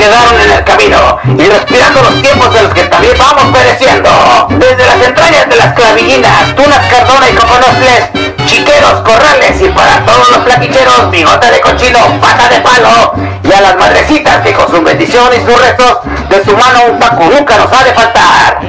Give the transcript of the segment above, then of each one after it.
quedaron en el camino y respirando los tiempos de los que también vamos pereciendo. Desde las entrañas de las clavillinas, tunas cardona y coconostles, chiqueros, corrales y para todos los plaquicheros, bigote de cochino, pata de palo y a las madrecitas que con su bendición y sus restos de su mano un paco nunca nos ha de faltar.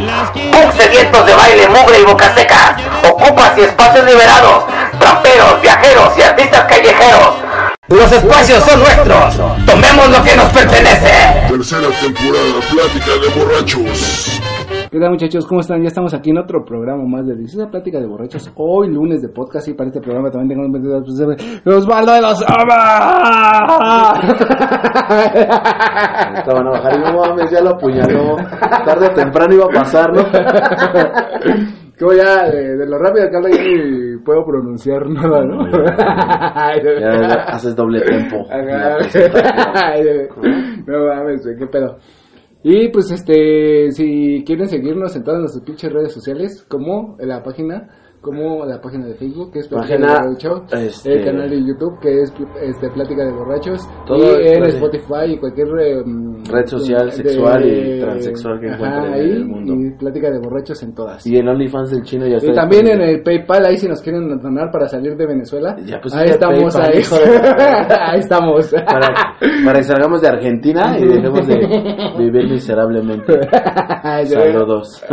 Punk sedientos de baile, mugre y boca seca, ocupas y espacios liberados, tramperos, viajeros y artistas callejeros. Los espacios son nuestros, tomemos lo que nos pertenece. Tercera temporada, plática de borrachos. ¿Qué tal muchachos? ¿Cómo están? Ya estamos aquí en otro programa más de Deliciosa Plática de Borrachos. Hoy lunes de podcast y para este programa también tengo un Osvaldo de los Estaban a bajar y no mames, ya lo apuñaló. Tarde o temprano iba a pasar, ¿no? Como ya, de, de lo rápido que habla, yo ni puedo pronunciar nada, ¿no? Ya, ya haces doble tempo. Ajá. no mames, qué pedo. Y pues este, si quieren seguirnos en todas nuestras pinches redes sociales, como en la página, como la página de Facebook, que es Plática Página, de Borrachos, este- el canal de YouTube, que es este, Plática de Borrachos, Todo y en Spotify y cualquier eh, mm, Red social, sexual y transexual que encuentren en ahí, el mundo. Y Plática de Borrachos en todas. Y el OnlyFans del chino ya está. Y también en el PayPal, ahí si nos quieren donar para salir de Venezuela. Ya ahí pusiste estamos, PayPal, ahí. hijo de- ahí estamos. Para, que salgamos de Argentina y dejemos de vivir miserablemente. Saludos.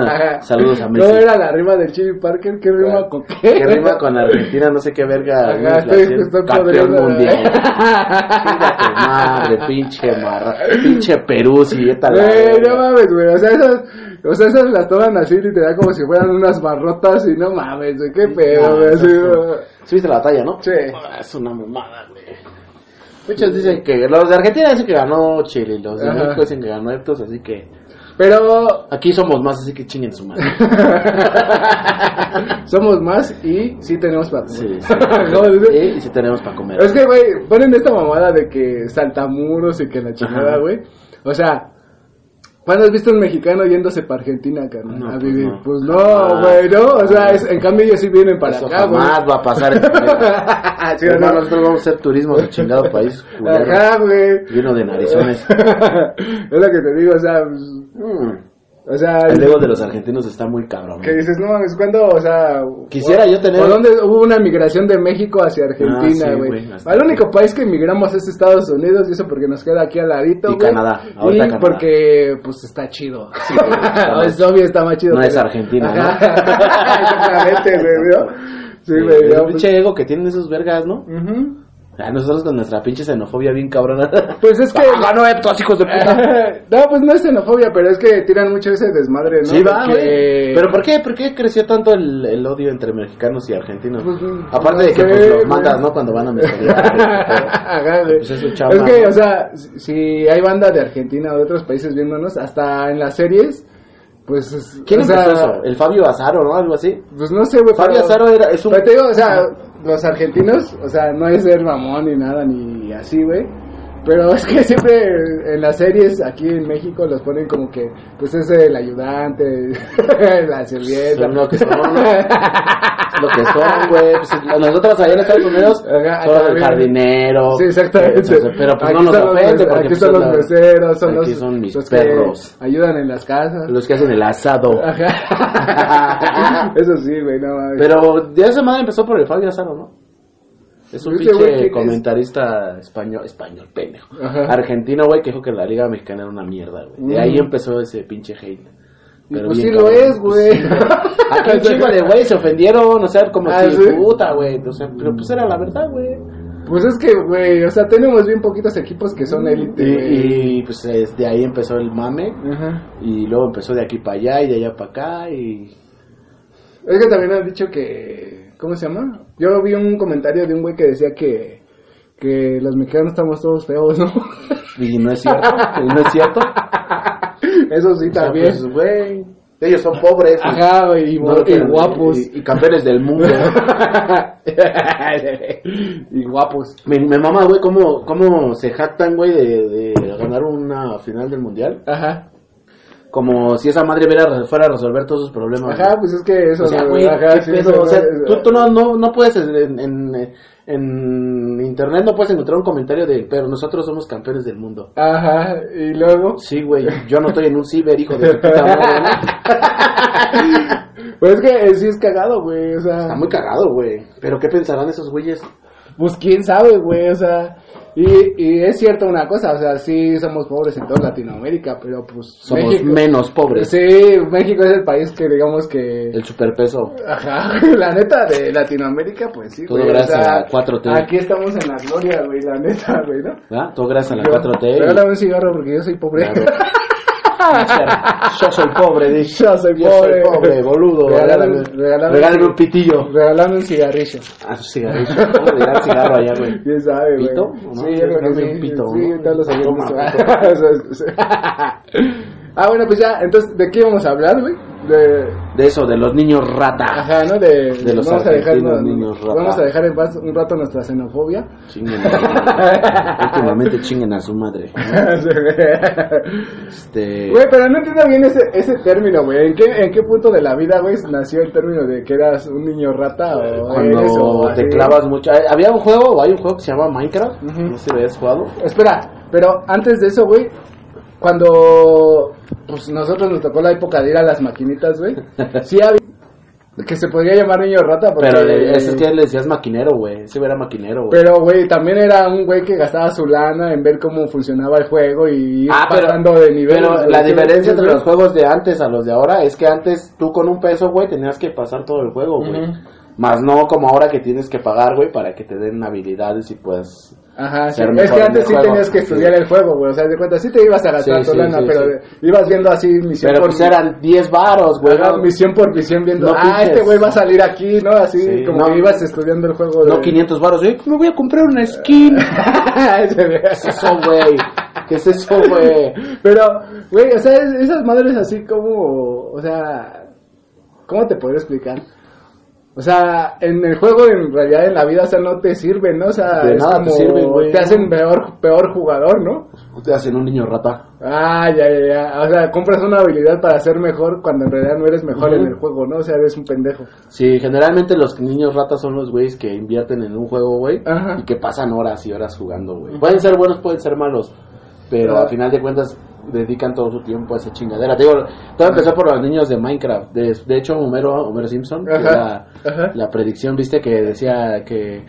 Saludos a Messi. ¿Cómo era la rima del Chibi Parker? ¿Qué rima con qué? ¿Qué rima con Argentina? No sé qué verga. Ajá, inflación. estoy Campeón mundial. Tu madre, pinche marra. Pinche Perú, si esta la Güey, no mames, güey. O sea, esas, o sea, esas las toman así y te da como si fueran unas barrotas y no mames, güey. Qué pedo, güey. ¿Sí la batalla, no? Sí. Ah, Es una mamada, güey. Muchos dicen que los de Argentina dicen que ganó Chile los de. México dicen que ganó Eptos, así que Pero aquí somos más, así que chinguen su madre. somos más y sí tenemos para Sí, comer. sí. ¿Cómo dice? Y, y sí tenemos para comer. Es que, güey, ponen esta mamada de que saltamuros y que la chingada, güey. O sea, ¿cuándo has visto un mexicano yéndose para Argentina, carnal? No, a pues vivir? no. Pues no, güey, no. O sea, es- en cambio ellos sí vienen para Eso acá, güey. jamás va a pasar. en. Sí, ¿o no? Hermano, nosotros vamos a hacer turismo de chingado país culero, Ajá, güey. lleno de narizones. es lo que te digo, o sea, pues, Mm. O sea, El ego de los argentinos está muy cabrón. que dices, no mames, ¿cuándo, o sea, Quisiera o- yo tener- ¿O dónde hubo una migración de México hacia Ah, Argentina, sí, güey? aquí. único país que emigramos es Estados Unidos y eso porque nos queda aquí al ladito, Y güey. Canadá, ahorita Y Canadá. porque, pues, está chido. güey. es obvio, está más chido. No es Argentina, ¿no? Exactamente, güey. Sí, Sí, güey, el pinche ego que tienen esos vergas, ¿no? Ujú. A nosotros con nuestra pinche xenofobia bien cabrona. Pues es que... ¡Ah, ganó Eptos, hijos de puta! no, pues no es xenofobia, pero es que tiran mucho ese desmadre, ¿no? Sí, va, güey. que- Pero ¿por qué? ¿Por qué creció tanto el, el odio entre mexicanos y argentinos? Pues, Aparte no de que sé, pues, los mandas, ¿no? Cuando van a güey. Pues es su chamba, Es que, ¿no? o sea, si hay banda de Argentina o de otros países viéndonos, hasta en las series, pues... es- ¿Quién o sea, eso? ¿El Fabio Azaro, no? Algo así. Pues no sé, güey. Fabio pero- Azaro era, es un... Pero te digo, o sea, los argentinos, o sea, no es ser mamón ni nada, ni así, güey. Pero es que siempre en las series aquí en México los ponen como que, pues es el ayudante, la sirvienta. Son lo que son, ¿no? lo que son, güey. Pues, nosotros allá en Estados Unidos Ajá, son el jardinero. Sí, exactamente. Entonces, pero pues Aquí no nos los ofende porque Aquí pues, están son los la- meseros, son aquí los, son mis los perros. que ayudan en las casas. Los que hacen el asado. Ajá. Eso sí, güey, no mames. Pero de esa madre empezó por el Fabio Azaro, ¿no? Es un Ese güey, ¿quién pinche es? comentarista español, español, pendejo. Ajá. Argentino, güey, que dijo que la Liga Mexicana era una mierda, güey. De Mm. ahí empezó ese pinche hate. Pero pues sí lo es, pues güey. sí, Aquí un chingo de güey se ofendieron, o sea, como Ah, si ¿sí? puta, güey. O sea, pero pues era la verdad, güey. Pues es que, güey, o sea, tenemos bien poquitos equipos que son élite, güey. Y, y, pues es- de ahí empezó el mame. Ajá. Y luego empezó de aquí para allá y de allá para acá. Y Es que también han dicho que. ¿Cómo se llama? Yo vi un comentario de un güey que decía que. Que los mexicanos estamos todos feos, ¿no? Y no es cierto, y no es cierto. Eso sí, O sea, también. pues, güey, ellos son pobres. y- Ajá, güey, y, no y guapos. Y, y campeones del mundo. y guapos. me, me mama, güey, cómo, cómo se jactan, güey, de, de ganar una final del mundial. Ajá. Como si esa madre fuera a resolver todos sus problemas. Ajá, pues es que eso. O sea, güey, ajá, ¿qué sí, pedo? eso O sea, no- tú, tú no, no, no puedes en, en, en internet no puedes encontrar un comentario de, pero nosotros somos campeones del mundo. Ajá, y luego. Sí, güey, yo no estoy en un ciber, hijo de puta madre. Pues es que eh, sí es cagado, güey, o sea. Está muy cagado, güey. Pero ¿qué pensarán esos güeyes? Pues quién sabe, güey, o sea. Y, y es cierto una cosa, o sea, sí somos pobres en toda Latinoamérica, pero pues. Somos México- menos pobres. Sí, México es el país que digamos que. El superpeso. Ajá, la neta de Latinoamérica, pues sí, Todo güey, o gracias sea, a 4T. Aquí estamos en la gloria, güey, la neta, güey, ¿no? ¿verdad? Todo gracias a la Yo- 4T. Regálame un cigarro porque yo soy pobre. Claro. Yo soy pobre, dice. Yo soy Yo soy pobre. pobre, boludo. Regálame- Regálame, regálame- regálame un pitillo. Regálame un cigarrillo. Ah, su cigarrillo. ¿Cómo le dan cigarro allá, güey? ¿Quién sabe, güey? ¿Pito? ¿O no? Sí, yo creo que un pito, sí, ¿no? los amigos. ah, bueno, pues ya, entonces, ¿de qué íbamos a hablar, güey? De... De eso, de los niños rata. Ajá, ¿no? De, De los vamos a dejar, no, niños rata. Vamos a dejar en paz un rato nuestra xenofobia. Chinguen. Últimamente chinguen a su madre. Este. Güey, pero no entiendo bien ese, ese término, güey. ¿En qué, ¿En qué punto de la vida, güey, nació el término de que eras un niño rata o Cuando así? te clavas mucho. Eh, Había un juego, o hay un juego que se llama Minecraft. No sé si lo habías jugado. Espera, pero antes de eso, güey, cuando pues nosotros nos tocó la época de ir a las maquinitas, güey, sí había que se podría llamar niño rata porque Pero ese es que le decías maquinero, güey. Ese era maquinero, güey. pero güey, también era un güey que gastaba su lana en ver cómo funcionaba el juego y ir Ah, pero- pasando de nivel. Pero la diferencia entre los juegos de antes a los de ahora es que antes tú con un peso, güey, tenías que pasar todo el juego, güey. Más no como ahora que tienes que pagar, güey, para que te den habilidades y pues... Ajá, sí. es que antes sí juego. tenías que estudiar Sí. el juego, güey. O sea, de cuenta, sí te ibas a gastar tu lana, pero de- ibas viendo así misión Pero por pues eran 10 varos, güey. Misión por misión viendo, No ah, pinches. este güey va a salir aquí, ¿no? Así Sí, como no. que ibas estudiando el juego. No de- 500 varos, güey. Me voy a comprar una skin. ¿Qué es eso, güey? ¿Qué es eso, güey? Pero, güey, o sea, es- esas madres así como, o sea, ¿cómo te podría explicar? O sea, en el juego, en realidad, en la vida, o sea, no te sirven, ¿no? O sea, De es nada te sirven, güey. te hacen peor, peor jugador, ¿no? Te hacen un niño rata. Ah, ya, ya, ya. O sea, compras una habilidad para ser mejor cuando en realidad no eres mejor en el juego, ¿no? O sea, eres un pendejo. Sí, generalmente los niños ratas son los güeyes que invierten en un juego, güey, y que pasan horas y horas jugando, güey. Pueden ser buenos, pueden ser malos, pero Ah. a final de cuentas dedican todo su tiempo a esa chingadera. Te digo, todo empezó por los niños de Minecraft. De, de hecho, Homero, Homero Simpson, que Ajá. la predicción, viste, que decía que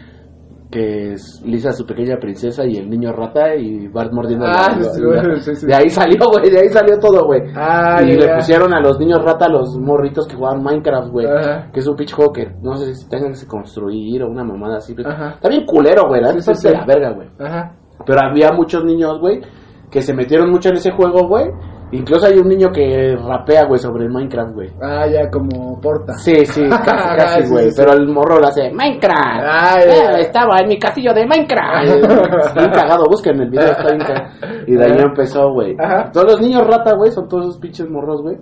que es Lisa su pequeña princesa y el niño rata y Bart mordiendo Ah, la- sí, la- sí, sí. de ahí salió güey de ahí salió todo güey Ah, y le pusieron a los niños rata los morritos que jugaban Minecraft güey que es un juego que no sé si tengan que construir o una mamada así pero Ajá. está bien culero güey la la verga güey Ajá. pero había muchos niños güey que se metieron mucho en ese juego güey incluso hay un niño que rapea güey sobre el Minecraft güey Ah, ya, como porta. Sí, sí, casi, Ah, casi, sí, güey. sí, sí. Pero el morro lo hace Minecraft. Ay, Eh, estaba en mi castillo de Minecraft. Bien cagado, busquen el video, está bien cagado. Y de ahí empezó, güey. Ajá. Todos los niños rata, güey, son todos esos pinches morros, güey.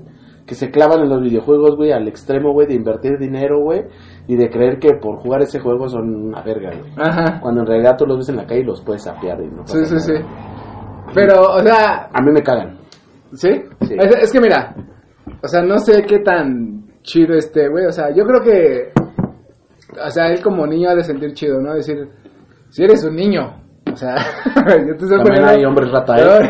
Que se clavan en los videojuegos, güey, al extremo, güey, de invertir dinero, güey. Y de creer que por jugar ese juego son una verga, güey. Ajá. Cuando en realidad tú los ves en la calle y los puedes sapear y no Sí, sí, sí. Pero, o sea, A mí me cagan. ¿sí? Sí. Es, es que mira, o sea, no sé qué tan chido este, güey. O sea, yo creo que, o sea, él como niño ha de sentir chido, ¿no? Decir, si eres un niño, o sea, yo te También poniendo... hay hombres rata, ¿eh?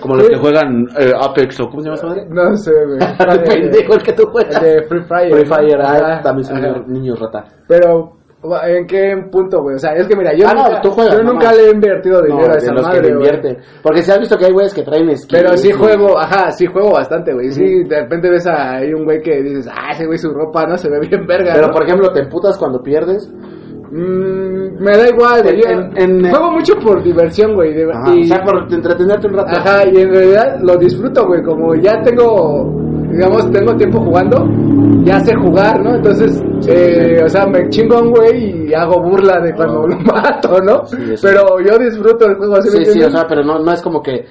Como los que juegan eh, Apex o ¿cómo se llama esa madre? No sé, güey. El pendejo el que tú juegas. El de Free Fire. Free ¿no? Fire, ah, Ajá, también son ajá. niños rata. Pero, ¿en qué punto, güey? O sea, es que mira, yo Ah, no, nunca, tú juegas, yo no nunca le he invertido dinero a de esa los que madre, le güey. invierten. Porque si has visto que hay güeyes que traen skins. Pero sí juego, ajá, sí juego bastante, güey. Sí, de repente ves a ahí un güey que dices, ah, ese güey su ropa, ¿no? Se ve bien verga, Pero por ejemplo, te emputas cuando pierdes. Mm, me da igual, güey. En- yo en- juego mucho por diversión, güey. de- Ajá, y- O sea, por entretenerte un rato. Ajá, y en realidad lo disfruto, güey. Como ya tengo, digamos, tengo tiempo jugando, ya sé jugar, ¿no? Entonces, eh, o sea, me chingo a un güey y hago burla de cuando Ah. lo mato, ¿no? Sí. Pero yo disfruto el juego, ¿sí, me Sí, sí, o sea, pero no, no es como que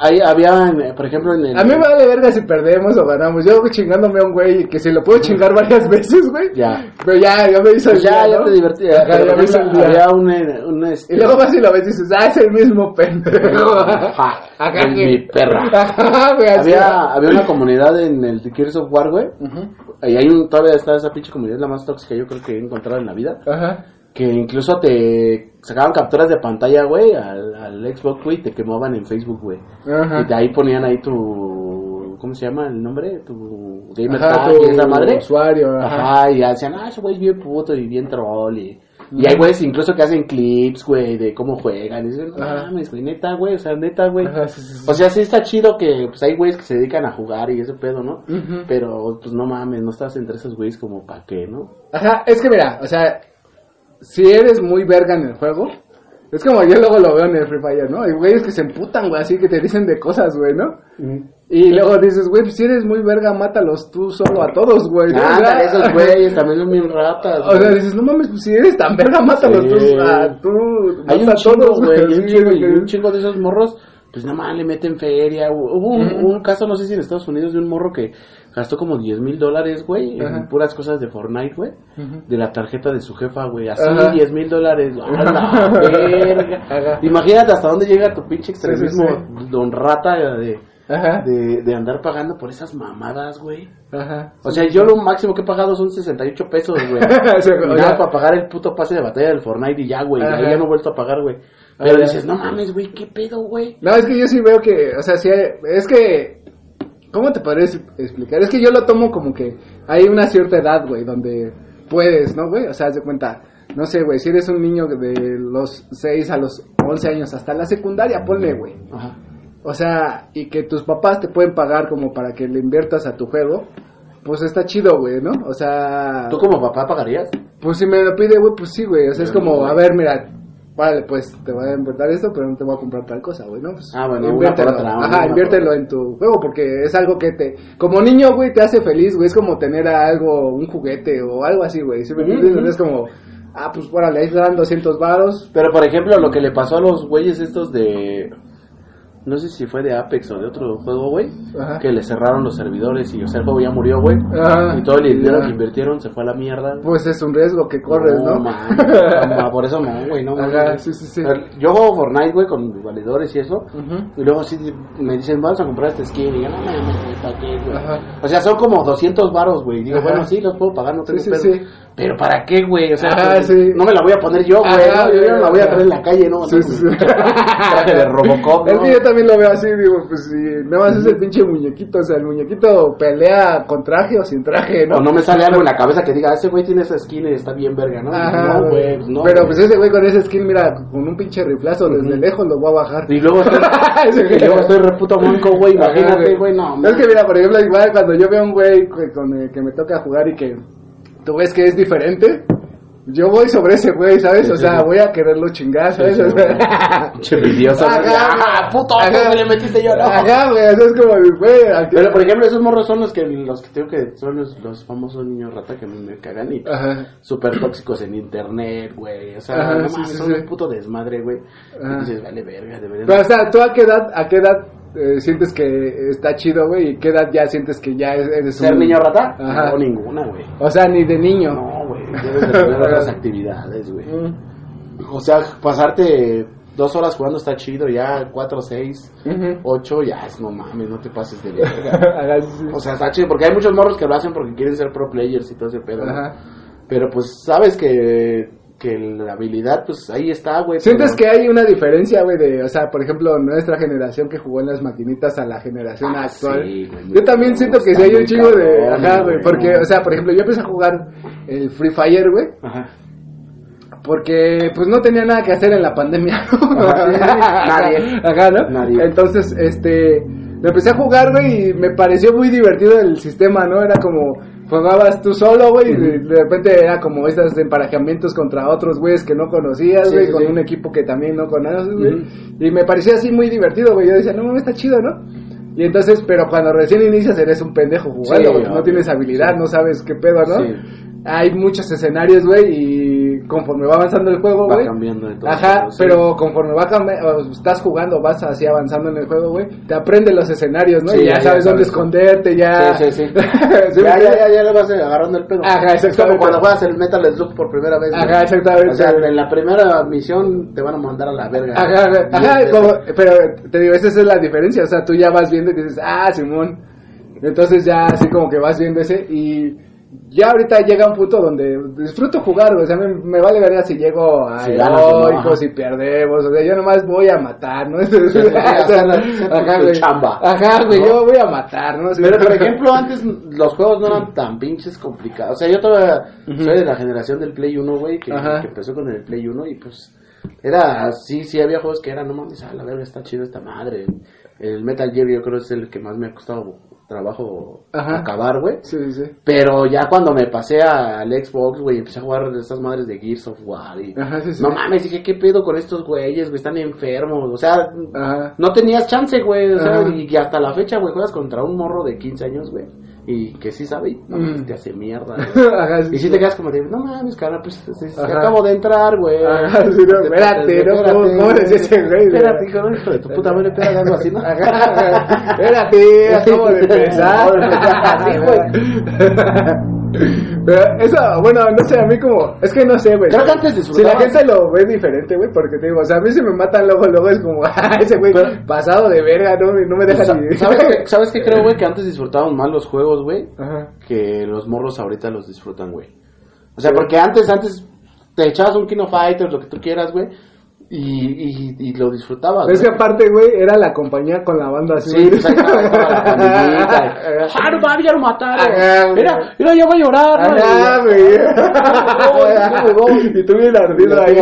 Ahí había, en- por ejemplo, en el... A mí me vale verga si perdemos o ganamos. Yo chingándome a un güey que si lo puedo chingar varias veces, güey. Ya. Pero ya, ya me hizo el Pues ya, día, ya ¿no? te divertías. Ajá, pero, ya por me hizo el día. había un, eh, un, este, Y luego vas y lo ves y dices, ah, es el mismo pendejo. Ajá, Ajá, es que- mi perra. Ajá, güey, había, había una comunidad en el Gears of War, güey. Ujú. Y hay un, todavía está esa pinche comunidad, la más tóxica yo creo que he encontrado en la vida. Ajá. Que incluso te sacaban capturas de pantalla, güey, al, al Xbox, güey, te quemaban en Facebook, güey. Ajá. Y de ahí ponían ahí tu... ¿Cómo se llama el nombre? Tu gamer Ajá, tag tu y esa madre. usuario, ajá. Ajá, y ya decían, ah, ese güey es bien puto y bien troll. Y, y hay güeyes incluso que hacen clips, güey, de cómo juegan. Y dicen, no mames, güey, neta, güey, o sea, neta, güey. Ajá, sí, sí, sí. O sea, sí está chido que pues hay güeyes que se dedican a jugar y ese pedo, ¿no? Ujú. Pero, pues no mames, no estás entre esos güeyes como pa' qué, ¿no? Ajá, es que mira, o sea, si eres muy verga en el juego, es como yo luego lo veo en el Free Fire, ¿no? Hay güeyes que se emputan, güey, así que te dicen de cosas, güey, ¿no? Y luego dices, güey, pues si eres muy verga, mátalos tú solo a todos, güey. sea, esos güeyes también son bien ratas. O sea, dices, no mames, pues si eres tan verga, mátalos Sí. tú, a tú, Hay un a chingo, todos, güey, un chingo, y un chingo de esos morros, pues nada más le meten feria. Hubo un caso, no sé si en Estados Unidos, de un morro que gastó como 10 mil dólares, güey, en puras cosas de Fortnite, güey, de la tarjeta de su jefa, güey, así Ajá. 10 mil dólares, a la verga. Imagínate hasta dónde llega tu pinche extremismo, don rata, de, de, de andar pagando por esas mamadas, güey. ajá. O sea, yo lo máximo que he pagado son 68 pesos, güey. O sea, Y o nada sea, para pagar el puto pase de batalla del Fortnite y ya, güey. Ya no he vuelto a pagar, güey. Pero Ajá. dices, no mames, güey, ¿qué pedo, güey? No, es que yo sí veo que, o sea, sí, es que, ¿cómo te podrías explicar? Es que yo lo tomo como que hay una cierta edad, güey, donde puedes, ¿no, güey? O sea, haz de cuenta, no sé, güey, si eres un niño de los 6 a los 11 años hasta la secundaria, ponle, güey. Ajá. O sea, y que tus papás te pueden pagar como para que le inviertas a tu juego, pues está chido, güey, ¿no? O sea, ¿Tú como papá pagarías? pues si me lo pide, güey, pues sí, güey. O sea, es como, no, a ver, mira, vale, pues te voy a invertir esto, pero no te voy a comprar tal cosa, güey, ¿no? Pues, Ah, bueno, inviértelo. otra, Ajá, inviértelo en tu juego, porque es algo que te, como niño, güey, te hace feliz, güey. Es como tener algo, un juguete o algo así, güey. ¿Sí me. Es como, ah, pues, órale, ahí dan 200 varos. Pero, por ejemplo, lo que le pasó a los güeyes estos de... No sé si fue de Apex o de otro juego, güey. Que le cerraron los servidores y, o sea, el juego ya murió, güey. Y todo el dinero que invirtieron se fue a la mierda. Pues es un riesgo que corres, ¿no? man, no, por eso no, güey, no. Ajá, sí, sí, sí. Yo juego Fortnite, güey, con valedores y eso. Y luego así me dicen, vamos a comprar este skin. Y yo, no mames, ¿para qué, güey? O sea, son como 200 varos, güey. Digo, Ajá. bueno, sí, los puedo pagar, no tengo Sí, sí, sí. Pero ¿para qué, güey? O sea, Ajá, pues, sí. no me la voy a poner yo, güey. Ajá, ¿no? Yo no la voy a traer en la calle, ¿no? Sí, sí, sí. Traje de Robocop, Es ¿no? que yo también lo veo así, digo, pues si nada más es el pinche muñequito, o sea, el muñequito pelea con traje o sin traje, ¿no? O no me sale algo en la cabeza que diga, ese güey tiene esa skin y está bien verga, ¿no? Ajá, no, güey, pues no. Pero pues ese güey con ese skin, mira, con un pinche riflazo desde lejos lo voy a bajar. Y luego estoy, y luego estoy reputo manco, güey. Imagínate, güey, no. Es que mira, por ejemplo, igual cuando yo veo a un güey que, con el que me toca jugar y que tú ves que es diferente, yo voy sobre ese güey, ¿sabes? Sí, o sea, sí. voy a quererlo chingar, ¿sabes? O sea, Pinche envidioso. Ajá, puto. ¿cómo le metiste yo, no? Ajá, güey, eso es como, güey, aquí- Pero por ejemplo, esos morros son los que los que tengo que son los, los famosos niños rata que me cagan y Ajá. súper tóxicos en internet, güey. O sea, Ajá, no sí, mames, sí, son sí. un puto desmadre, güey. Dices, vale verga, deberían. Pero, o sea, ¿tú a qué edad, a qué edad eh, sientes que está chido, güey? ¿Y qué edad ya sientes que ya es- eres ¿Ser un... niño rata? Ajá. No, ninguna, güey. O sea, ni de niño. No, güey. Debes de tener otras actividades, güey. Mm. O sea, pasarte dos horas jugando está chido, ya cuatro, seis, ocho, ya es no mames, no te pases de verga. O sea, está chido, porque hay muchos morros que lo hacen porque quieren ser pro players y todo ese pedo. Pero pues sabes que, que la habilidad, pues ahí está, güey. ¿Sientes pero- que hay una diferencia, güey, de, o sea, por ejemplo, nuestra generación que jugó en las maquinitas a la generación Ah, actual? sí, güey, yo también siento que sí hay un chingo de, ajá, güey, porque, no. o sea, por ejemplo, yo empecé a jugar el Free Fire, güey, Ajá. porque pues no tenía nada que hacer en la pandemia. Ajá, nadie. Ajá, ¿no? Nadie. Entonces, este, lo empecé a jugar, güey, y me pareció muy divertido el sistema, ¿no? Era como, jugabas tú solo, güey, y de, repente era como estos emparejamientos contra otros güeyes que no conocías, güey, sí, con sí. un equipo que también no conoces, güey. Y me parecía así muy divertido, güey. Yo decía, no mames, está chido, ¿no? Y entonces, pero cuando recién inicias eres un pendejo jugando, güey, no tienes habilidad, no sabes qué pedo, ¿no? Sí. Hay muchos escenarios, güey, y conforme va avanzando el juego, Va güey. cambiando de todo. Ajá, pero conforme va cambiando, estás jugando, vas así avanzando en el juego, güey, te aprende los escenarios, ¿no? Sí, y ya, ya- ya sabes dónde sabes. esconderte, ya. Sí, sí, sí. ¿Sí me ya, ya, entiendes? ya, ya le vas agarrando el pedo. Ajá, Es como exactamente. cuando juegas el Metal Slug por primera vez. Ajá, exactamente. O sea, en la primera misión te van a mandar a la verga. Ajá, ajá, ajá, como- pero te digo, esa es la diferencia, o sea, tú ya vas viendo y dices, ah, Simón, entonces ya así como que vas viendo ese y ya ahorita llega un punto donde disfruto jugar, o sea, me, me vale verga si llego a Si no, heroicos y perdemos, o sea, yo nomás voy a matar, ¿no? sí, Ajá, güey. chamba. Ajá, güey, ¿No? yo voy a matar, ¿no? Pero por ejemplo, antes los juegos no eran tan pinches complicados. O sea, yo todavía soy de la generación del Play 1, güey, que, empezó con el Play 1 y pues era sí, sí había juegos que eran, no mames, a la verga está chido esta madre. El Metal Gear yo creo es el que más me ha costado trabajo Ajá. acabar, güey. Sí, sí, sí. Pero ya cuando me pasé al Xbox, güey, empecé a jugar de estas madres de Gears of War y... Ajá, sí, sí. No mames, dije, ¿qué pedo con estos güeyes, güey? Están enfermos, o sea... Ajá. No tenías chance, güey, o sea, y que hasta la fecha, güey, juegas contra un morro de 15 años, güey, y que sí sabe, y no, Mm. te hace mierda. Ajá, sí, Y si sí. te quedas como de, no mames, cara, pues, sí, Ajá. acabo de entrar, güey. Ajá, sí, no, espérate, ¿no? ¿Cómo- cómo decía ese güey? Espérate, hijo, hijo de tu puta madre, espérate, algo así, ¿no? Ajá, Espérate, acabo de empezar. Así, güey. Pero eso, bueno, no sé, a mí como, es que no sé, güey. Creo que antes Si la gente lo ve diferente, güey, porque te digo, o sea, a mí si me matan luego, luego es como, ah, ese güey pasado de verga, ¿no? No me deja ni... ¿Sabes qué, ¿Sabes qué creo, güey? Que antes disfrutábamos más los juegos, güey, que los morros ahorita los disfrutan, güey. O sea, porque antes, antes te echabas un Kino Fighters, lo que tú quieras, güey, y, y, y lo disfrutabas. Pero es que aparte, güey, era la compañía con la banda así. Sí, pues ahí estaba la pandillita. Ah, no mames, ya lo mataron. Mira, mira, ya va a llorar. Ay, güey. Y tú bien ardido ahí.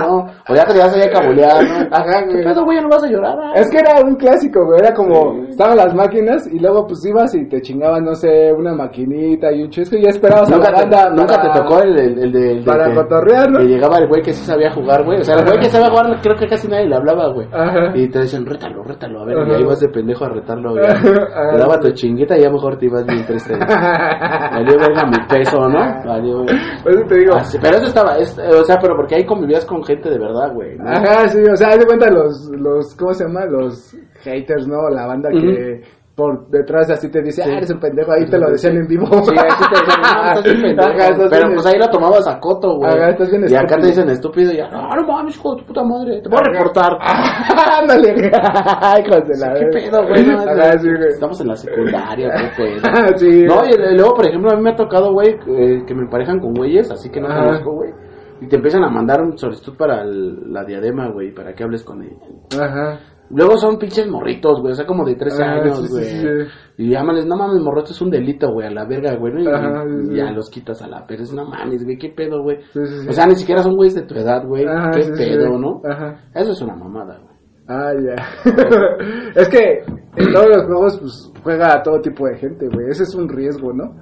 ¿no? O ya te vas a cabulear, ¿no? Ajá, ¿Qué güey. pedo, güey? No vas a llorar. ah? Es que era un clásico, güey. Era como, estaban las máquinas y luego pues ibas y te chingaban, no sé, una maquinita y un chesco y ya esperabas a Nunca, la banda. te, nunca te tocó el, de, el de para cotorrear, ¿no? que llegaba el güey que sí sabía jugar, güey. O sea, el que sabía jugar, creo que casi nadie le hablaba, güey. Ajá. Y te decían, rétalo, rétalo, a ver, Ajá. y ahí vas de pendejo a retarlo, güey. Te daba tu chinguita y ya mejor te ibas bien triste. Valió verga mi peso, ¿no? Valió. Eso te digo. Así, pero eso estaba, es- o sea, pero porque ahí convivías con gente de verdad, güey. ¿no? Ajá, sí, o sea, haz de cuenta los, los, ¿cómo se llama? Los haters, ¿no? La banda que por detrás así te dice, Sí. ah, eres un pendejo, ahí te lo decían en vivo. Sí, ahí sí te decían, no, estás bien pendejo. Ajá, estás Pero bien pues ahí lo tomabas a coto, güey. Ajá, estás bien Y acá te dicen estúpido y ya, no, no mames, hijo de tu puta madre, te voy a reportar. Ándale, hijos de la ¿Qué pedo, güey? No, Ajá, sí, güey. Estamos en la secundaria, qué pedo. Sí. No, y y luego, por ejemplo, a mí me ha tocado, güey, eh, que me emparejan con güeyes, así que no conozco, güey. Y te empiezan a mandar un solicitud para el- la diadema, güey, para que hables con ella. Ajá. Luego son pinches morritos, güey, o sea, como de 13 Ah, años, sí, güey. sí, sí. Y llámales, no mames, morro, esto es un delito, güey, a la verga, güey. Y, Ajá, y ya los quitas a la pereza, no mames, güey, qué pedo, güey. Sí, sí, sí. O sea, ni siquiera son güeyes de tu edad, güey, qué pedo. ¿no? Ajá. Eso es una mamada, güey. Ah, ya. es que en todos los juegos, pues, juega a todo tipo de gente, güey. Ese es un riesgo, ¿no?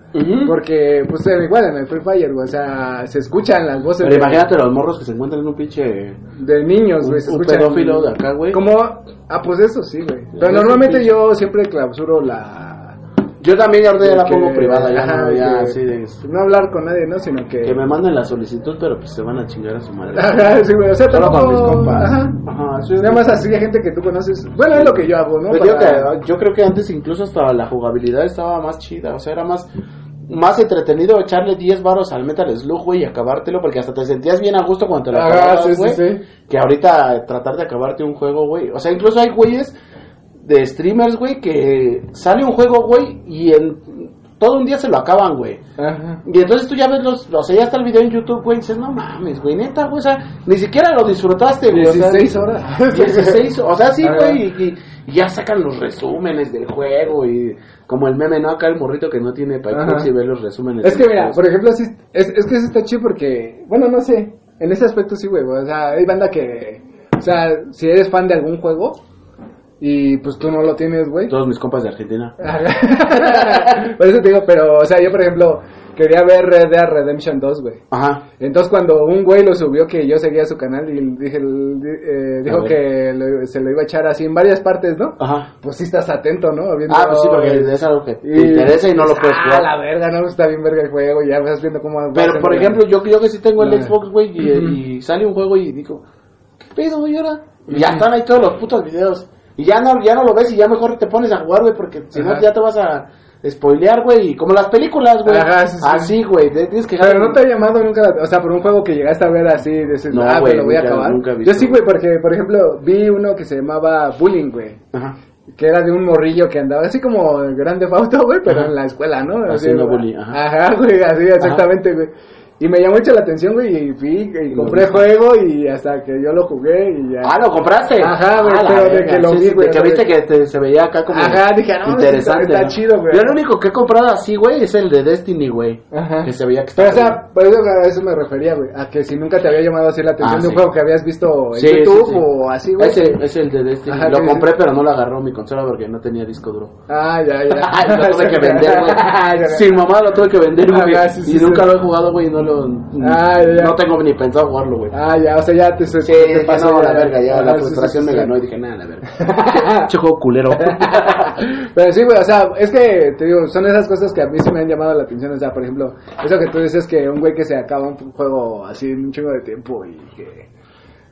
Porque, pues, eh, igual en el Free Fire, güey, o sea, se escuchan las voces Pero de, imagínate los morros que se encuentran en un pinche... de niños, Un, güey. Se un escuchan. pedófilo de acá, güey. Como, ah, pues eso sí, güey. Pero normalmente un yo siempre clausuro la... Yo también ya ahorita ya la pongo privada, ya ajá, no, ya que- así de... No hablar con nadie, ¿no? Sino que... Que me manden la solicitud, pero pues se van a chingar a su madre. Ajá, sí, güey, o sea, Solo tampoco... con mis compas. Ajá. Ajá, sí. Nada más así a gente que tú conoces. Bueno, es lo que yo hago, ¿no? Para- que, yo creo que antes incluso hasta la jugabilidad estaba más chida, o sea, era más más entretenido echarle 10 varos al Metal Slug, güey, y acabártelo, porque hasta te sentías bien a gusto cuando te lo Ajá, acababas, sí, sí. que ahorita tratar de acabarte un juego, güey, o sea, incluso hay güeyes de streamers, güey, que sale un juego, güey, y en todo un día se lo acaban, güey. Ajá. Y entonces tú ya ves los, o sea, ya está el video en YouTube, güey, y dices, no mames, güey, neta, güey, o sea, ni siquiera lo disfrutaste, güey. o sea, 16 horas. 16, o sea, sí, güey, y, ya sacan los resúmenes del juego y como el meme, ¿no? Acá el morrito que no tiene para y ve los resúmenes. Es que mira, juegos. por ejemplo, sí, es, es que eso está chido porque, bueno, no sé, en ese aspecto sí, güey, o sea, hay banda que, o sea, si eres fan de algún juego y pues tú no lo tienes, güey. Todos mis compas de Argentina. por eso te digo, pero, o sea, yo por ejemplo, quería ver Red Dead Redemption 2, güey. Ajá. Entonces cuando un güey lo subió que yo seguía su canal y dije, eh, dijo que lo- se lo iba a echar así en varias partes, ¿no? Ajá. Pues sí estás atento, ¿no? Viendo- Ah, pues sí, porque es algo que te interesa y no lo puedes Ah, jugar. la verga, no, está bien verga el juego, ya vas viendo cómo... Pero, por ejemplo, yo, yo que sí tengo el No. Xbox, güey, y, y sale un juego y digo, ¿qué pedo, güey, ahora? Y ya están ahí todos los putos videos. Y ya no, ya no lo ves y ya mejor te pones a jugar, güey, porque si no ya te vas a spoilear, güey. Como las películas, güey. Ajá, sí, sí. Así, güey. Tienes que Pero no te ha llamado nunca, o sea, por un juego que llegaste a ver así, dices, No, ah, güey, lo voy a acabar. nunca. Yo sí, güey, porque, por ejemplo, vi uno que se llamaba Bullying, güey. Ajá. Que era de un morrillo que andaba así como grande Fausto, güey, pero Ajá. en la escuela, ¿no? Así, Haciendo bullying, ajá. Ajá, güey, así, exactamente, güey. Y me llamó mucho la atención, güey, y fui y Lo compré juego y hasta que yo lo jugué y ya. Ah, ¿lo compraste? Ajá, güey, Ah, pero de que lo sí, vi, güey, que viste que te- se veía acá como Ajá, dije, no, interesante. está- está ¿no? chido, güey. Yo el único que he comprado así, güey, es el de Destiny, güey. Ajá. Que se veía que Pero, o sea, por eso, a eso me refería, güey. A que si nunca te había llamado así la atención Ah, de un sí. juego que habías visto en Sí, YouTube sí. o así, güey. Ese es el de Destiny. Ajá, lo sí, compré, sí. pero no lo agarró mi consola porque no tenía disco duro. Ah, ya, ya. lo tuve que vender, güey. Sin mamá lo tuve que vender, güey. Sí, y nunca lo he jugado, güey. y No lo. Ah, ya. No tengo ni pensado jugarlo, güey. Ah, ya, o sea, ya te, se Sí, te pasó no, la verga, ya la sí, frustración sí, me ganó y dije, nada, la verga. Che juego culero. Pero sí, güey, o sea, es que, te digo, son esas cosas que a mí sí me han llamado la atención. O sea, por ejemplo, eso que tú dices que un güey que se acaba un juego así en un chingo de tiempo y que.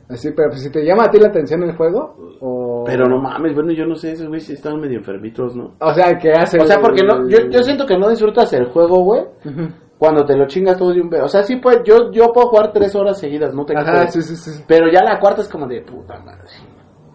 Así, pero pues si te llama a ti la atención el juego, o. Pero no mames, bueno, yo no sé, esos güey sí están medio enfermitos, ¿no? O sea, que hace. O sea, porque no, yo, yo siento que no disfrutas el juego, güey, Ujú. Cuando te lo chingas todo de un vez. O sea, sí, pues, yo, yo puedo jugar tres horas seguidas, no te Ajá, sí, sí, sí. Pero ya la cuarta es como de puta madre.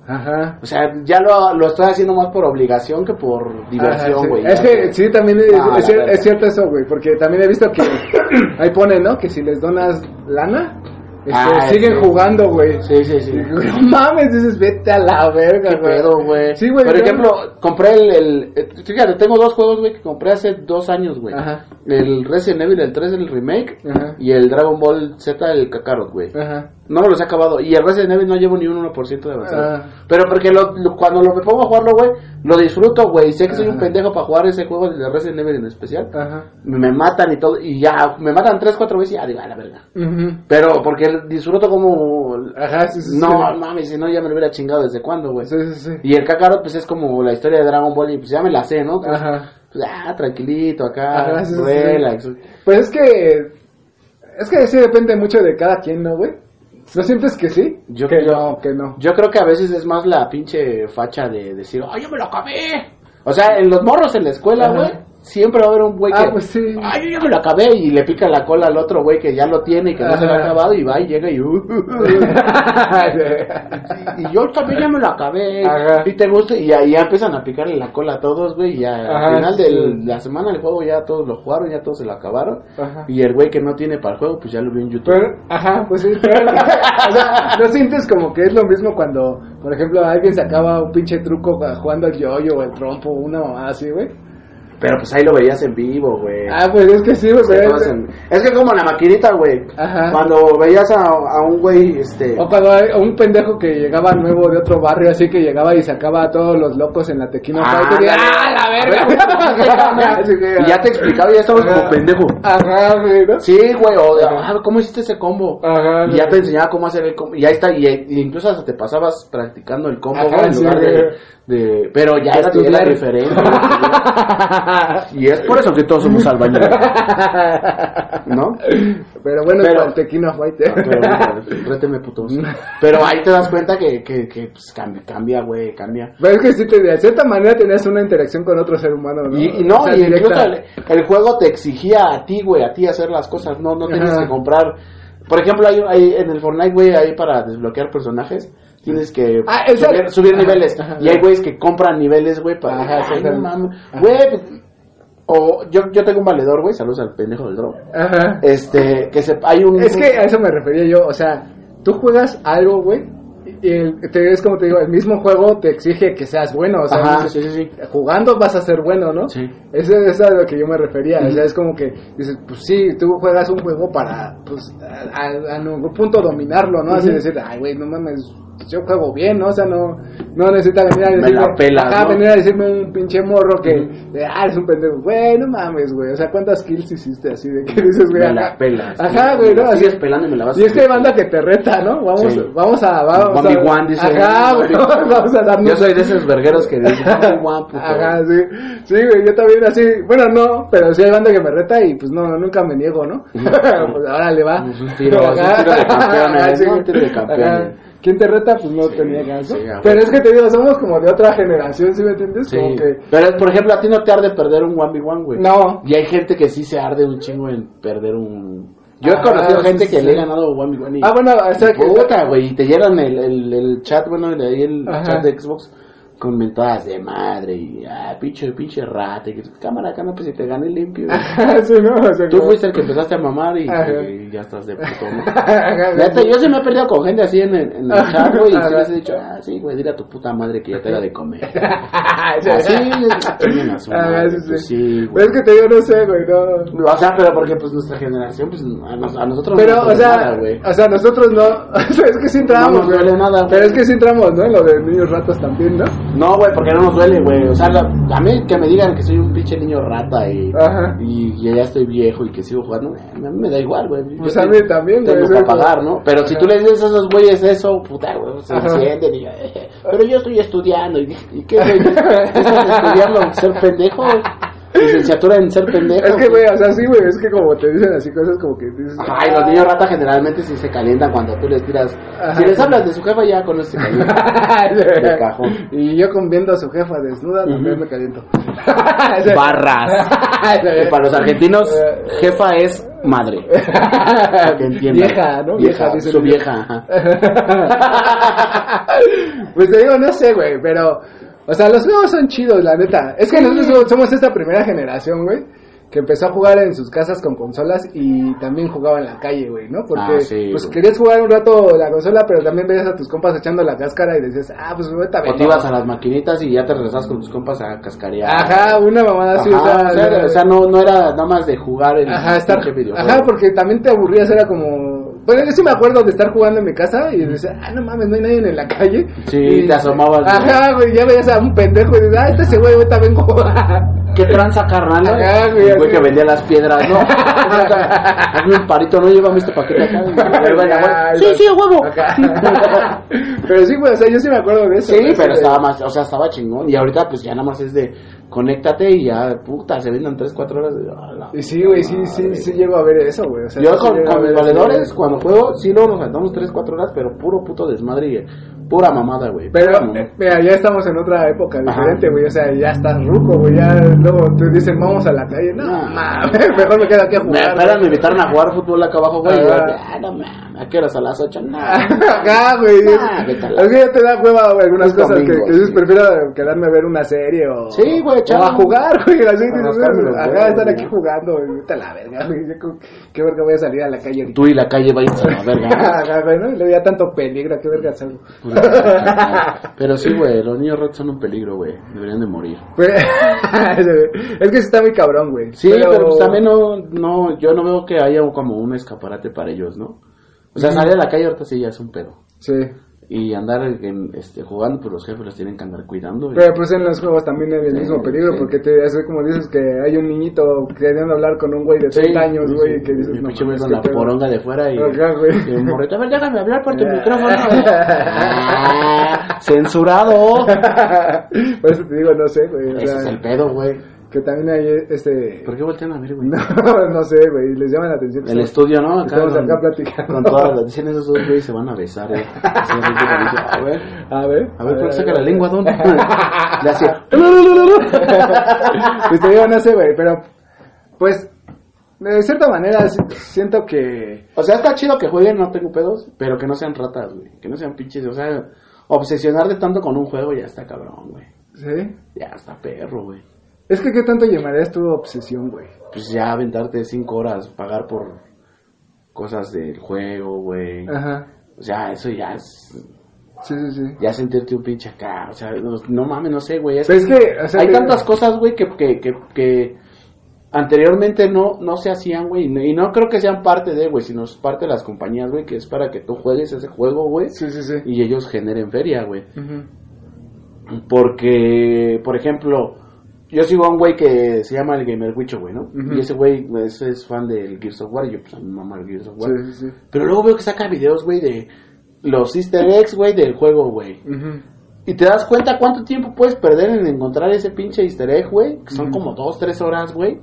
Ajá. O sea, ya lo, lo estoy haciendo más por obligación que por diversión, sí. güey. Es que sí, también es, es cierto eso, güey, porque también he visto que ahí pone, ¿no? Que si les donas lana, este, Ah, siguen jugando, güey. Sí, sí, sí. No mames, dices, vete a la verga, ¿Qué pedo, güey? Sí, güey. Por ejemplo, compré el, el, eh, Fíjate, tengo dos juegos, güey, que compré hace dos años, güey. Ajá. El Resident Evil, el 3, el remake. Ajá. Y el Dragon Ball Z, el Kakarot, güey. Ajá. No me los he acabado. Y el Resident Evil no llevo ni un 1% de avanzado. Ah. Pero porque lo, lo- cuando lo, me pongo a jugarlo, güey, lo disfruto, güey. Sé que soy un pendejo para jugar ese juego de Resident Evil en especial. Ajá. Me matan y todo. Y ya, me matan tres, cuatro veces y ya digo, a la verga. Pero porque disfruto como... Ajá, sí, sí. No, sí. mames, si no ya me lo hubiera chingado desde cuándo, güey. Sí, sí, sí. Y el Kakarot, pues es como la historia de Dragon Ball y pues ya me la sé, ¿no? Pues, Ajá. pues, ah, tranquilito acá, Ajá, sí, sí, sí. relax. Pues es que. Es que sí depende mucho de cada quien, ¿no, güey? ¿No sientes que sí? Yo que creo- no, que no. Yo creo que a veces es más la pinche facha de decir, ¡ay, yo me lo acabé! O sea, en los morros en la escuela, güey, siempre va a haber un güey Ah, que, pues sí. ¡ay, yo ya me lo acabé! Y le pica la cola al otro güey que ya lo tiene y que no se lo ha Ajá. acabado y va y llega y... "Uh". y yo también ya me lo acabé. Ajá. Y te gusta, y y ya empiezan a picarle la cola a todos, güey. Y ya Ajá, al final sí. de la semana del juego ya todos lo jugaron, ya todos se lo acabaron. Ajá. Y el güey que no tiene para el juego, pues ya lo vio en YouTube. Pero, ajá, pues sí, pero, o sea, ¿no sientes como que es lo mismo cuando, por ejemplo, alguien sacaba un pinche truco jugando al yoyo o el trompo, una mamada así, güey? Pero pues ahí lo veías en vivo, güey. Ah, pues es que sí, güey, Sí, en- Es que como la maquinita, güey. Ajá. Cuando veías a, a un güey, este... O cuando hay un pendejo que llegaba nuevo de otro barrio, así que llegaba y sacaba a todos los locos en la tequina Fighter, y. ¡ah, la verga! Sí, y ya te explicaba y ya estabas como pendejo. Ajá, güey, ¿no? Sí, güey, o de, ah, ¿cómo hiciste ese combo? Ajá, Y ya te enseñaba cómo hacer el combo. Y ahí está, y, y incluso hasta te pasabas practicando el combo, Ajá, güey, en lugar de. De- Pero ya Estudiar. era diferente. y es por eso que todos somos albañiles. ¿No? Pero bueno, Pero- tequino Fighter. Pero, bueno, réteme putos. Pero ahí te das cuenta que, que, que pues, cambia, cambia, güey, cambia. Pero es que sí, te, de cierta manera tenías una interacción con otro ser humano, ¿no? Y, y no, O sea, y incluso el, el juego te exigía a ti, güey, a ti hacer las cosas, no, no tienes que comprar. Por ejemplo, hay, hay en el Fortnite, güey, ahí para desbloquear personajes, tienes que Ah, subir, niveles. ajá, y hay güeyes que compran niveles, güey, para... Ajá, Ay, no mames. Güey, pues, o yo, yo tengo un valedor, güey, saludos al pendejo del drop. Ajá. Este, que se, hay un... Es que a eso me refería yo, o sea, tú juegas algo, güey, y el- te, es como te digo, el mismo juego te exige que seas bueno, o sea, Ajá, dices, sí, sí, sí. jugando vas a ser bueno, ¿no? Sí. Eso, eso es a lo que yo me refería, o sea, es como que dices, pues sí, tú juegas un juego para, pues, a, a- punto dominarlo, ¿no? Así Ujú. decir, ay, güey, no mames, yo juego bien, ¿no? O sea, no, no necesita venir a Me decirme, la pelas, ajá, ¿no? venir a decirme un pinche morro que, ah, eres un pendejo, güey, no mames, güey, o sea, ¿cuántas kills hiciste así de que dices, güey? Me la pelas. Ajá, güey, ¿no? Así, sigues pelando y me la vas y es que hay banda que te reta, ¿no? Vamos, Sí. vamos a, vamos a, one, dice. ajá, güey, vamos a darnos Yo soy de esos vergueros que dicen, "One v one, puto". Ajá, sí. Sí, güey, yo también así. Bueno, no, pero sí hay banda que me reta y pues no, nunca me niego, ¿no? pues ahora le va. Es un tiro, es un tiro de campeones, Ajá, sí, ¿no? güey. Un tiro de campeones. Ajá. ¿Quién te reta? Pues no Sí, te niegas, ¿no? sí, a pero es que te digo, somos como de otra generación, ¿sí me entiendes? Sí. Como que. Pero, por ejemplo, a ti no te arde perder un 1v1, güey. No. Y hay gente que sí se arde un chingo en perder un... Yo he Ah, conocido sí, gente que le he ganado 1v1 y... Ah, bueno, o sea que. Puta, güey, y te llenan el, el, el chat, bueno, de ahí el chat de Xbox con mentadas de madre y, ah, pinche, pinche rata, y que, cámara, cámara, pues si te gané limpio. sí, ¿no? O sea, Tú como- fuiste el que empezaste a mamar y, y ya estás de puto, ¿no? Neta, yo se me he perdido con gente así en el, en el chat, güey, y Ajá. les he dicho, ah, sí, güey, dile a tu puta madre que ya te da de comer. Sí. Así, chinguen a su Ajá, madre, sí, pues sí. sí, güey. es que te digo, no sé, güey, no. O sea, pero porque pues nuestra generación, pues a, nos- a nosotros Pero, no nos o sea, nada, güey. o sea, nosotros no, o sea, es que sí entramos, No nos duele nada, güey. Pero es que sí entramos, ¿no? En lo de niños ratas también, ¿no? No, güey, porque no nos duele, güey. O sea, la- a mí que me digan que soy un pinche niño rata y, y, y ya estoy viejo y que sigo jugando, eh, a mí me da igual, güey. Pues a te- mí también, güey, Tengo es- pagar, ¿no? Pero si tú le dices a esos güeyes eso, puta, güey, se encienden y, eh, pero yo estoy estudiando. ¿Y, y qué, güey? ¿Estás estudiando ser pendejo? Licenciatura en ser pendejo. Es que, güey, o sea, sí, güey, es que como te dicen así cosas como que dices... Ajá, y los niños rata generalmente sí se calientan cuando tú les tiras. Ajá. Si les hablas de su jefa, ya con eso se calientan. De cajón. Y yo con viendo a su jefa desnuda también me caliento. Barras. Y para los argentinos, jefa es madre. Que entiendan. Vieja, ¿no? Vieja, dicen su vieja. ajá. pues te digo, no sé, güey, pero... O sea, los juegos son chidos, la neta. Es que nosotros somos- somos esta primera generación, güey, que empezó a jugar en sus casas con consolas y también jugaba en la calle, güey, ¿no? Porque Ah, sí, pues güey. querías jugar un rato la consola, pero también veías a tus compas echando la cáscara y decías, ah, pues ahorita O vengo. te ibas a las maquinitas y ya te regresabas con tus compas a cascarear. Ajá, una mamada así, o sea, o sea, o sea, no, no era nada más de jugar el Ajá, estar, ajá, porque también te aburrías, era como... Bueno, yo sí me acuerdo de estar jugando en mi casa y decía, ah, no mames, no hay nadie en la calle. Sí, Y- te asomabas. Ajá, güey, ya veías a un pendejo y dices, ah, este ese güey, ahorita vengo. ¿Qué tranza, carnal? Ajá, güey, El güey así. que vendía las piedras, ¿no? Hazme un parito, ¿no? Llévame este paquete acá. Güey, Sí, sí, huevo. Pero sí, güey, o sea, yo sí me acuerdo de eso. Sí, pero estaba más, o sea, estaba chingón. Y ahorita, pues ya nada más es de conéctate y ya, puta, se venden 3, 4 horas. De, a la Y sí, güey, sí, sí, sí llego a ver eso, güey. O sea, Yo sí con, con mis valedores, cuando juego, sí, luego nos saltamos 3, 4 horas, pero puro puto desmadre y pura mamada, güey. Pero, mamada. mira, ya estamos en otra época diferente, güey. O sea, ya estás ruco, güey. Ya luego te dicen, vamos a la calle. No, No. mames, mejor me quedo aquí a Me jugar. me güey. invitaron a jugar fútbol acá abajo, güey. ah, no mames, ¿a qué horas? A las 8? No. Acá, güey. Es que ya te da hueva, güey, algunas Es cosas que, domingo, que dices, sí. prefiero quedarme a ver una serie o... Sí, güey, O a jugar, güey, así. dices, acá güey. aquí jugando, güey. Vete a la verga, güey. ¿Qué verga voy a salir a la calle? Tú y la calle vayan a la verga. Ajá, güey, ¿no? Ya tanto peligro, ¿qué verga salgo? Pero sí, güey, los niños rotos son un peligro, güey. Deberían de morir. Es que sí está muy cabrón, güey. Sí, pero, pues también no, no, yo no veo que haya como un escaparate para ellos, ¿no? O sea, salir a la calle ahorita sí ya es un pedo. Sí. Y andar en, este, jugando, pues los jefes los tienen que andar cuidando. Pero pues en los juegos también hay el Sí, mismo peligro, sí. porque te hace como dices que hay un niñito queriendo hablar con un güey de 30 años, güey, que dices, no, pinche la pedo". poronga de fuera y, güey. y el morrito, a ver, déjame hablar por tu micrófono. Censurado. Por eso te digo, no sé, güey, o Ese sea, es el pedo, güey. Que también hay este... ¿Por qué voltean a ver, güey? No, no sé, güey, les llama la atención. El estamos- estudio, ¿no? Estamos con- acá platicando. Con todas las dicen esos dos güeyes se van a besar, eh. A ver, A ver. a ver, ¿por qué saca la lengua, don? Le hacía. pues te digo, no sé, güey, pero pues de cierta manera siento que O sea, está chido que jueguen, no tengo pedos, pero que no sean ratas, güey. Que no sean pinches, o sea, obsesionarte tanto con un juego ya está cabrón, güey. sí. Ya está perro, güey. Es que qué tanto llamarías tu obsesión, güey. Pues ya aventarte cinco horas, pagar por cosas del juego, güey. Ajá. O sea, eso ya es... Sí, sí, sí. Ya sentirte un pinche acá, o sea, no, no mames, no sé, güey. es es que, o sea, hay tantas cosas, güey, que, que, que, que anteriormente no, no se hacían, güey. Y no- creo que sean parte de, güey, sino es parte de las compañías, güey, que es para que tú juegues ese juego, güey. Sí, sí, sí. Y ellos generen feria, güey. Ujú. Porque, por ejemplo, yo sigo a un güey que se llama el Gamer Wicho, güey, ¿no? Y ese güey es, es fan del Gears of War. Y yo, pues, a mi mamá el Gears of War. Sí, sí, sí. Pero luego veo que saca videos, güey, de los easter eggs, güey, del juego, güey. Ujú. Y te das cuenta cuánto tiempo puedes perder en encontrar ese pinche easter egg, güey. Que son como dos, tres horas, güey.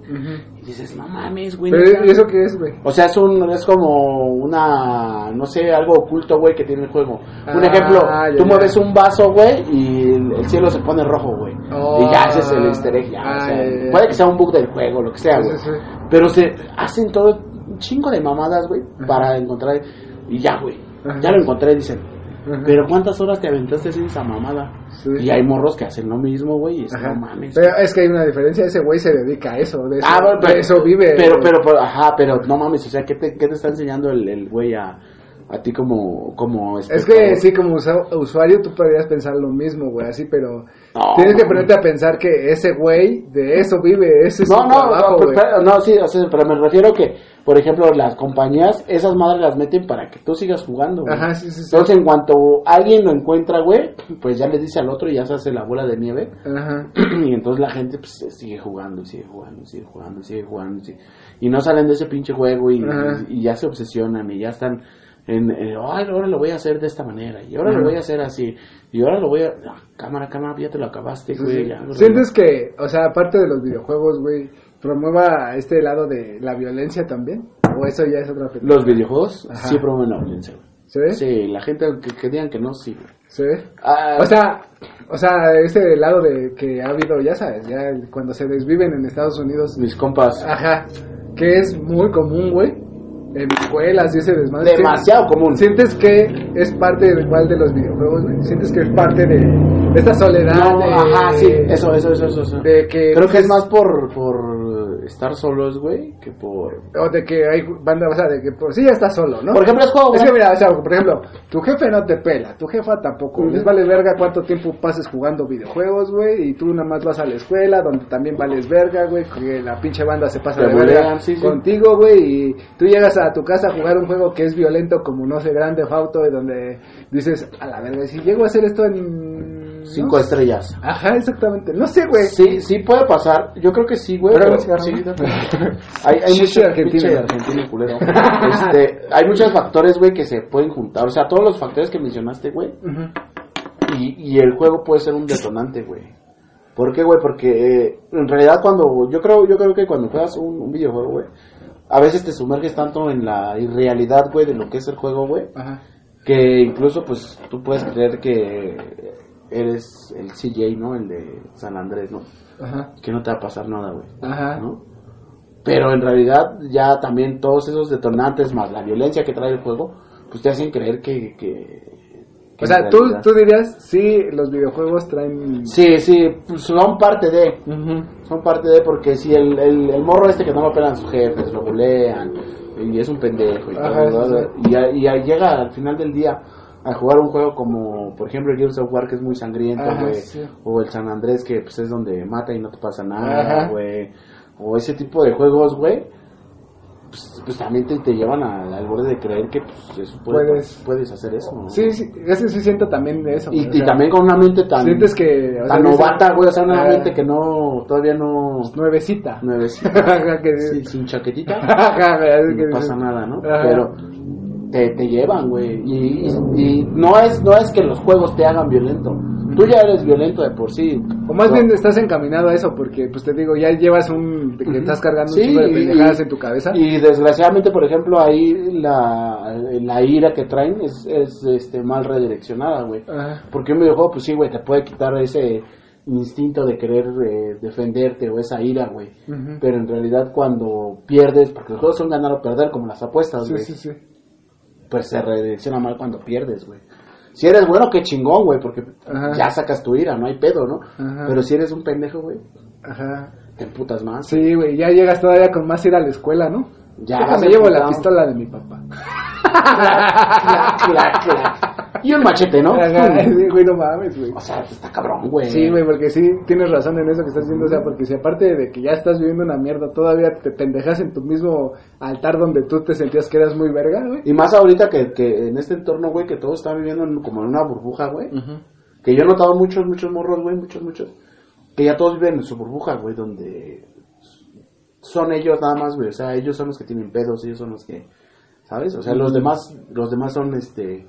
Y dices, no mames, güey. ¿y eso qué es, güey? O sea, es, un, es como una, no sé, algo oculto, güey, que tiene el juego. un Ah, ejemplo, ya, tú ya. mueves un vaso, güey, y el, el cielo se pone rojo, güey. Oh. y ya ese es el easter egg, ya. Ah, o sea, ya, puede que sea un bug del juego, lo que sea, güey. sí, sí. Pero se hacen todo un chingo de mamadas, güey, para encontrar. Y ya, güey. Ya lo encontré, dicen. Ajá. Pero ¿cuántas horas te aventaste sin esa mamada? Sí. Y hay morros que hacen lo mismo, güey, y es, no mames. Pero es que hay una diferencia, ese güey se dedica a eso, de eso, Ah, bueno, de eso vive. Pero, pero, pero, ajá, pero no mames, o sea, ¿qué te, qué te está enseñando el, el güey a, a ti como, como Es que sí, como usuario tú podrías pensar lo mismo, güey, así, pero No, tienes que ponerte a pensar que ese güey de eso vive, ese es No, su no, trabajo, no, pero, no, sí, o sea, pero me refiero que, por ejemplo, las compañías, esas madres las meten para que tú sigas jugando, güey. Ajá, sí, sí, sí. Entonces, en cuanto alguien lo encuentra, güey, pues ya le dice al otro y ya se hace la bola de nieve. Ajá. y entonces la gente pues sigue jugando sigue jugando sigue jugando sigue jugando y, sigue- y no salen de ese pinche juego y ya se obsesionan y ya están en, en, "Ay, ahora lo voy a hacer de esta manera y ahora lo voy a hacer así y ahora lo voy a ah, cámara cámara ya te lo acabaste Sí, güey sí. ya, lo- ¿Sientes que, o sea, aparte de los videojuegos, güey, promueva este lado de la violencia también? ¿O eso ya es otra película? los videojuegos Ajá. sí promueven la violencia güey. ¿Se ve? sí la gente que, que digan que no sí güey. ¿Se ve? Ah, O sea, o sea, ese lado de que ha habido, ya sabes, ya cuando se desviven en Estados Unidos, mis compas ajá, que es muy común, güey, en escuelas y ese desmadre. demasiado común ¿Sientes que es parte de igual de los videojuegos, güey? ¿Sientes que es parte de, de esta soledad? no, de, ajá sí eso eso eso eso. De que, creo que es más por por estar solos güey que por O de que hay banda, o sea, de que por sí ya estás solo, ¿no? por ejemplo es juego Es que mira, o sea, por ejemplo, tu jefe no te pela, tu jefa tampoco. Ujú. Les vale verga cuánto tiempo pases jugando videojuegos, güey, y tú nada más vas a la escuela, donde también vales verga, güey, que la pinche banda se pasa Te de verga bulean, sí, sí. contigo, güey, y tú llegas a tu casa a jugar un juego que es violento como, no sé, Grande Fauto, y donde dices, a la verga, si llego a hacer esto en... cinco no sé". estrellas Ajá, exactamente. No sé, güey. Sí, sí puede pasar. Yo creo que sí, güey. Pero- cigarro. sí, hay, hay Sí, mucho sí, argentino. pinche argentino culero. Este, hay muchos factores, güey, que se pueden juntar. O sea, todos los factores que mencionaste, güey. Ujú. Y, y el juego puede ser un detonante, güey. ¿Por qué, güey? Porque eh, en realidad cuando yo creo yo creo que cuando juegas un, un videojuego, güey, a veces te sumerges tanto en la irrealidad, güey, de lo que es el juego, güey, Ajá. que incluso pues tú puedes creer que eres el CJ, ¿no? El de San Andrés, ¿no? Ajá. que no te va a pasar nada, güey. Ajá. ¿no? Pero en realidad ya también todos esos detonantes más la violencia que trae el juego, pues te hacen creer que... que- que O sea, tú, realidad- tú dirías, sí, los videojuegos traen... Sí, sí, pues son parte de... Ujú. Son parte de porque si el, el, el morro este que no lo pelan sus jefes, lo bulean y es un pendejo y Ajá, todo, sí, y, y llega al final del día a jugar un juego como, por ejemplo, el Gears of War que es muy sangriento, güey, sí. o el San Andrés que pues es donde mata y no te pasa nada, güey, o ese tipo de juegos, güey, pues, pues también te, te llevan al, al borde de creer que pues eso puede- Puedes. puedes hacer eso, ¿no? Sí, sí, ese sí siento también de eso. Y, y sea, también con una mente tan, Sientes que... o sea, tan dices, novata, güey, o sea, una ah, mente que no, todavía no... Nuevecita. Nuevecita. Que- Sí, sin chaquetita. No pasa nada, ¿no? Pero te, te llevan, güey. Y, y, y no es no es que los juegos te hagan violento. Tú ya eres violento de por sí. O más No. bien estás encaminado a eso, porque, pues te digo, ya llevas un... Ujú. estás cargando Sí, un de pendejadas y- en tu cabeza. Y desgraciadamente, por ejemplo, ahí la, la ira que traen es, es este, mal redireccionada, güey. Porque un videojuego, pues sí, güey, te puede quitar ese instinto de querer eh, defenderte o esa ira, güey. Pero en realidad cuando pierdes, porque los juegos son ganar o perder como las apuestas, Sí, güey. sí, sí. Pues se redirecciona mal cuando pierdes, güey. Si eres bueno, qué chingón, güey, porque Ajá. ya sacas tu ira, no hay pedo, ¿no? Ajá. Pero si eres un pendejo, güey, Ajá. te emputas más. Sí, güey, ya llegas todavía con más ir a la escuela, ¿no? Ya vas llevo la pistola de mi papá. Clac, clac, clac. Y un machete, ¿no? Ajá, sí, güey, no mames, güey. O sea, está cabrón, güey. Sí, güey, porque sí tienes razón en eso que estás diciendo, o sea, porque si aparte de que ya estás viviendo una mierda, todavía te pendejas en tu mismo altar donde tú te sentías que eras muy verga, güey. Y más ahorita que, que en este entorno, güey, que todos están viviendo en- como en una burbuja, güey. Que yo he notado muchos, muchos morros, güey, muchos, muchos. Que ya todos viven en su burbuja, güey, donde son ellos nada más, güey. O sea, ellos son los que tienen pedos, ellos son los que, ¿sabes? O sea, los demás, los demás son, este,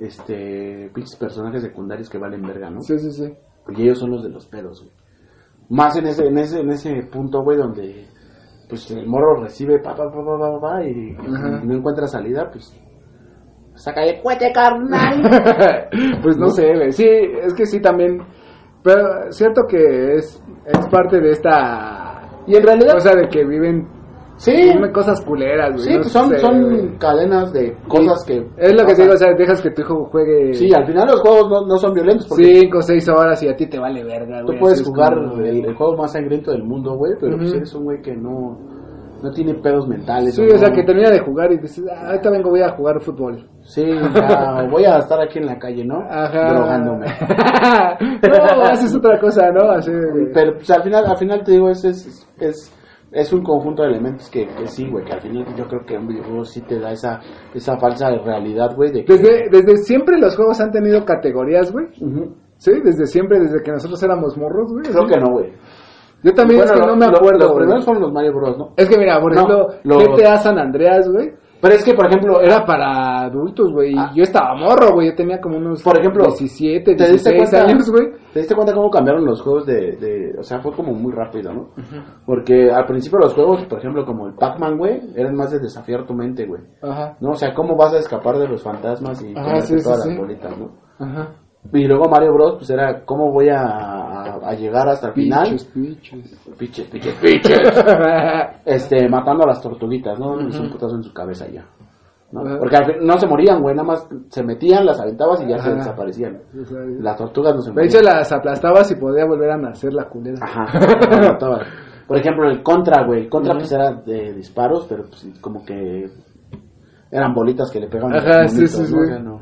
Este, pinches personajes secundarios que valen verga, ¿no? Sí, sí, sí. Y ellos son los de los pedos, güey. Más en ese, en ese, en ese punto, güey, donde, pues, el morro recibe pa, pa, pa, pa, pa, pa, y, no encuentra salida, pues, saca de cuete, carnal. pues no sé, güey. Sí, es que sí también. Pero cierto que es, es parte de esta y en realidad, cosa de que viven sí, viven cosas culeras, güey. sí, no pues son, sé, son cadenas de cosas que... Es lo que te digo, o sea, dejas que tu hijo juegue Sí, al final los juegos no, no son violentos, porque cinco o seis horas y a ti te vale verga, tú güey. puedes así es jugar como- el, el juego más sangriento del mundo, güey, pero pues Ujú. eres un güey que no, no tiene pedos mentales. Sí, o sea, que termina de jugar y dices, ah, ahorita vengo, voy a jugar fútbol. Sí, ya, voy a estar aquí en la calle, ¿no? Ajá. Drogándome. no, haces otra cosa, ¿no? Así Pero pues, al final, al final te digo, es, es, es, es un conjunto de elementos que, que sí, güey, que al final yo creo que un videojuego sí te da esa, esa falsa realidad, güey, de que... Desde, desde siempre los juegos han tenido categorías, güey. Sí, desde siempre, desde que nosotros éramos morros, güey. Creo que no, güey. Yo también es que Bueno, no me lo- acuerdo. Los primeros fueron los Mario Bros, ¿no? Es que mira, por No, ejemplo, los- GTA San Andreas, güey, Pero es que, por ejemplo, era para adultos, güey. Ah. Yo estaba morro, güey. Yo tenía como unos Por ejemplo, 17, ¿te diste 16 cuenta? años, güey. ¿Te diste cuenta cómo cambiaron los juegos de, de... O sea, fue como muy rápido, ¿no? Porque al principio los juegos, por ejemplo, como el Pac-Man, güey, eran más de desafiar tu mente, güey. Ajá, ¿No? O sea, ¿cómo vas a escapar de los fantasmas y Ajá, sí, todas sí. las bolitas, no? ajá. Y luego Mario Bros, pues era cómo voy a, a- llegar hasta el final. Piches, piches. Piches. Este, matando a las tortuguitas, ¿no? Es un putazo en su cabeza ya. ¿no? Ajá. Porque al fin- no se morían, güey, nada más se metían, las aventabas y ya se desaparecían. Las tortugas no se De morían. hecho, las aplastabas y podía volver a nacer la culera. Ajá. Por ejemplo, el Contra, güey. El Contra, pues era de disparos, pero pues como que eran bolitas que le pegaban. Ajá, sí, sí, ¿no? sí. O sea, no.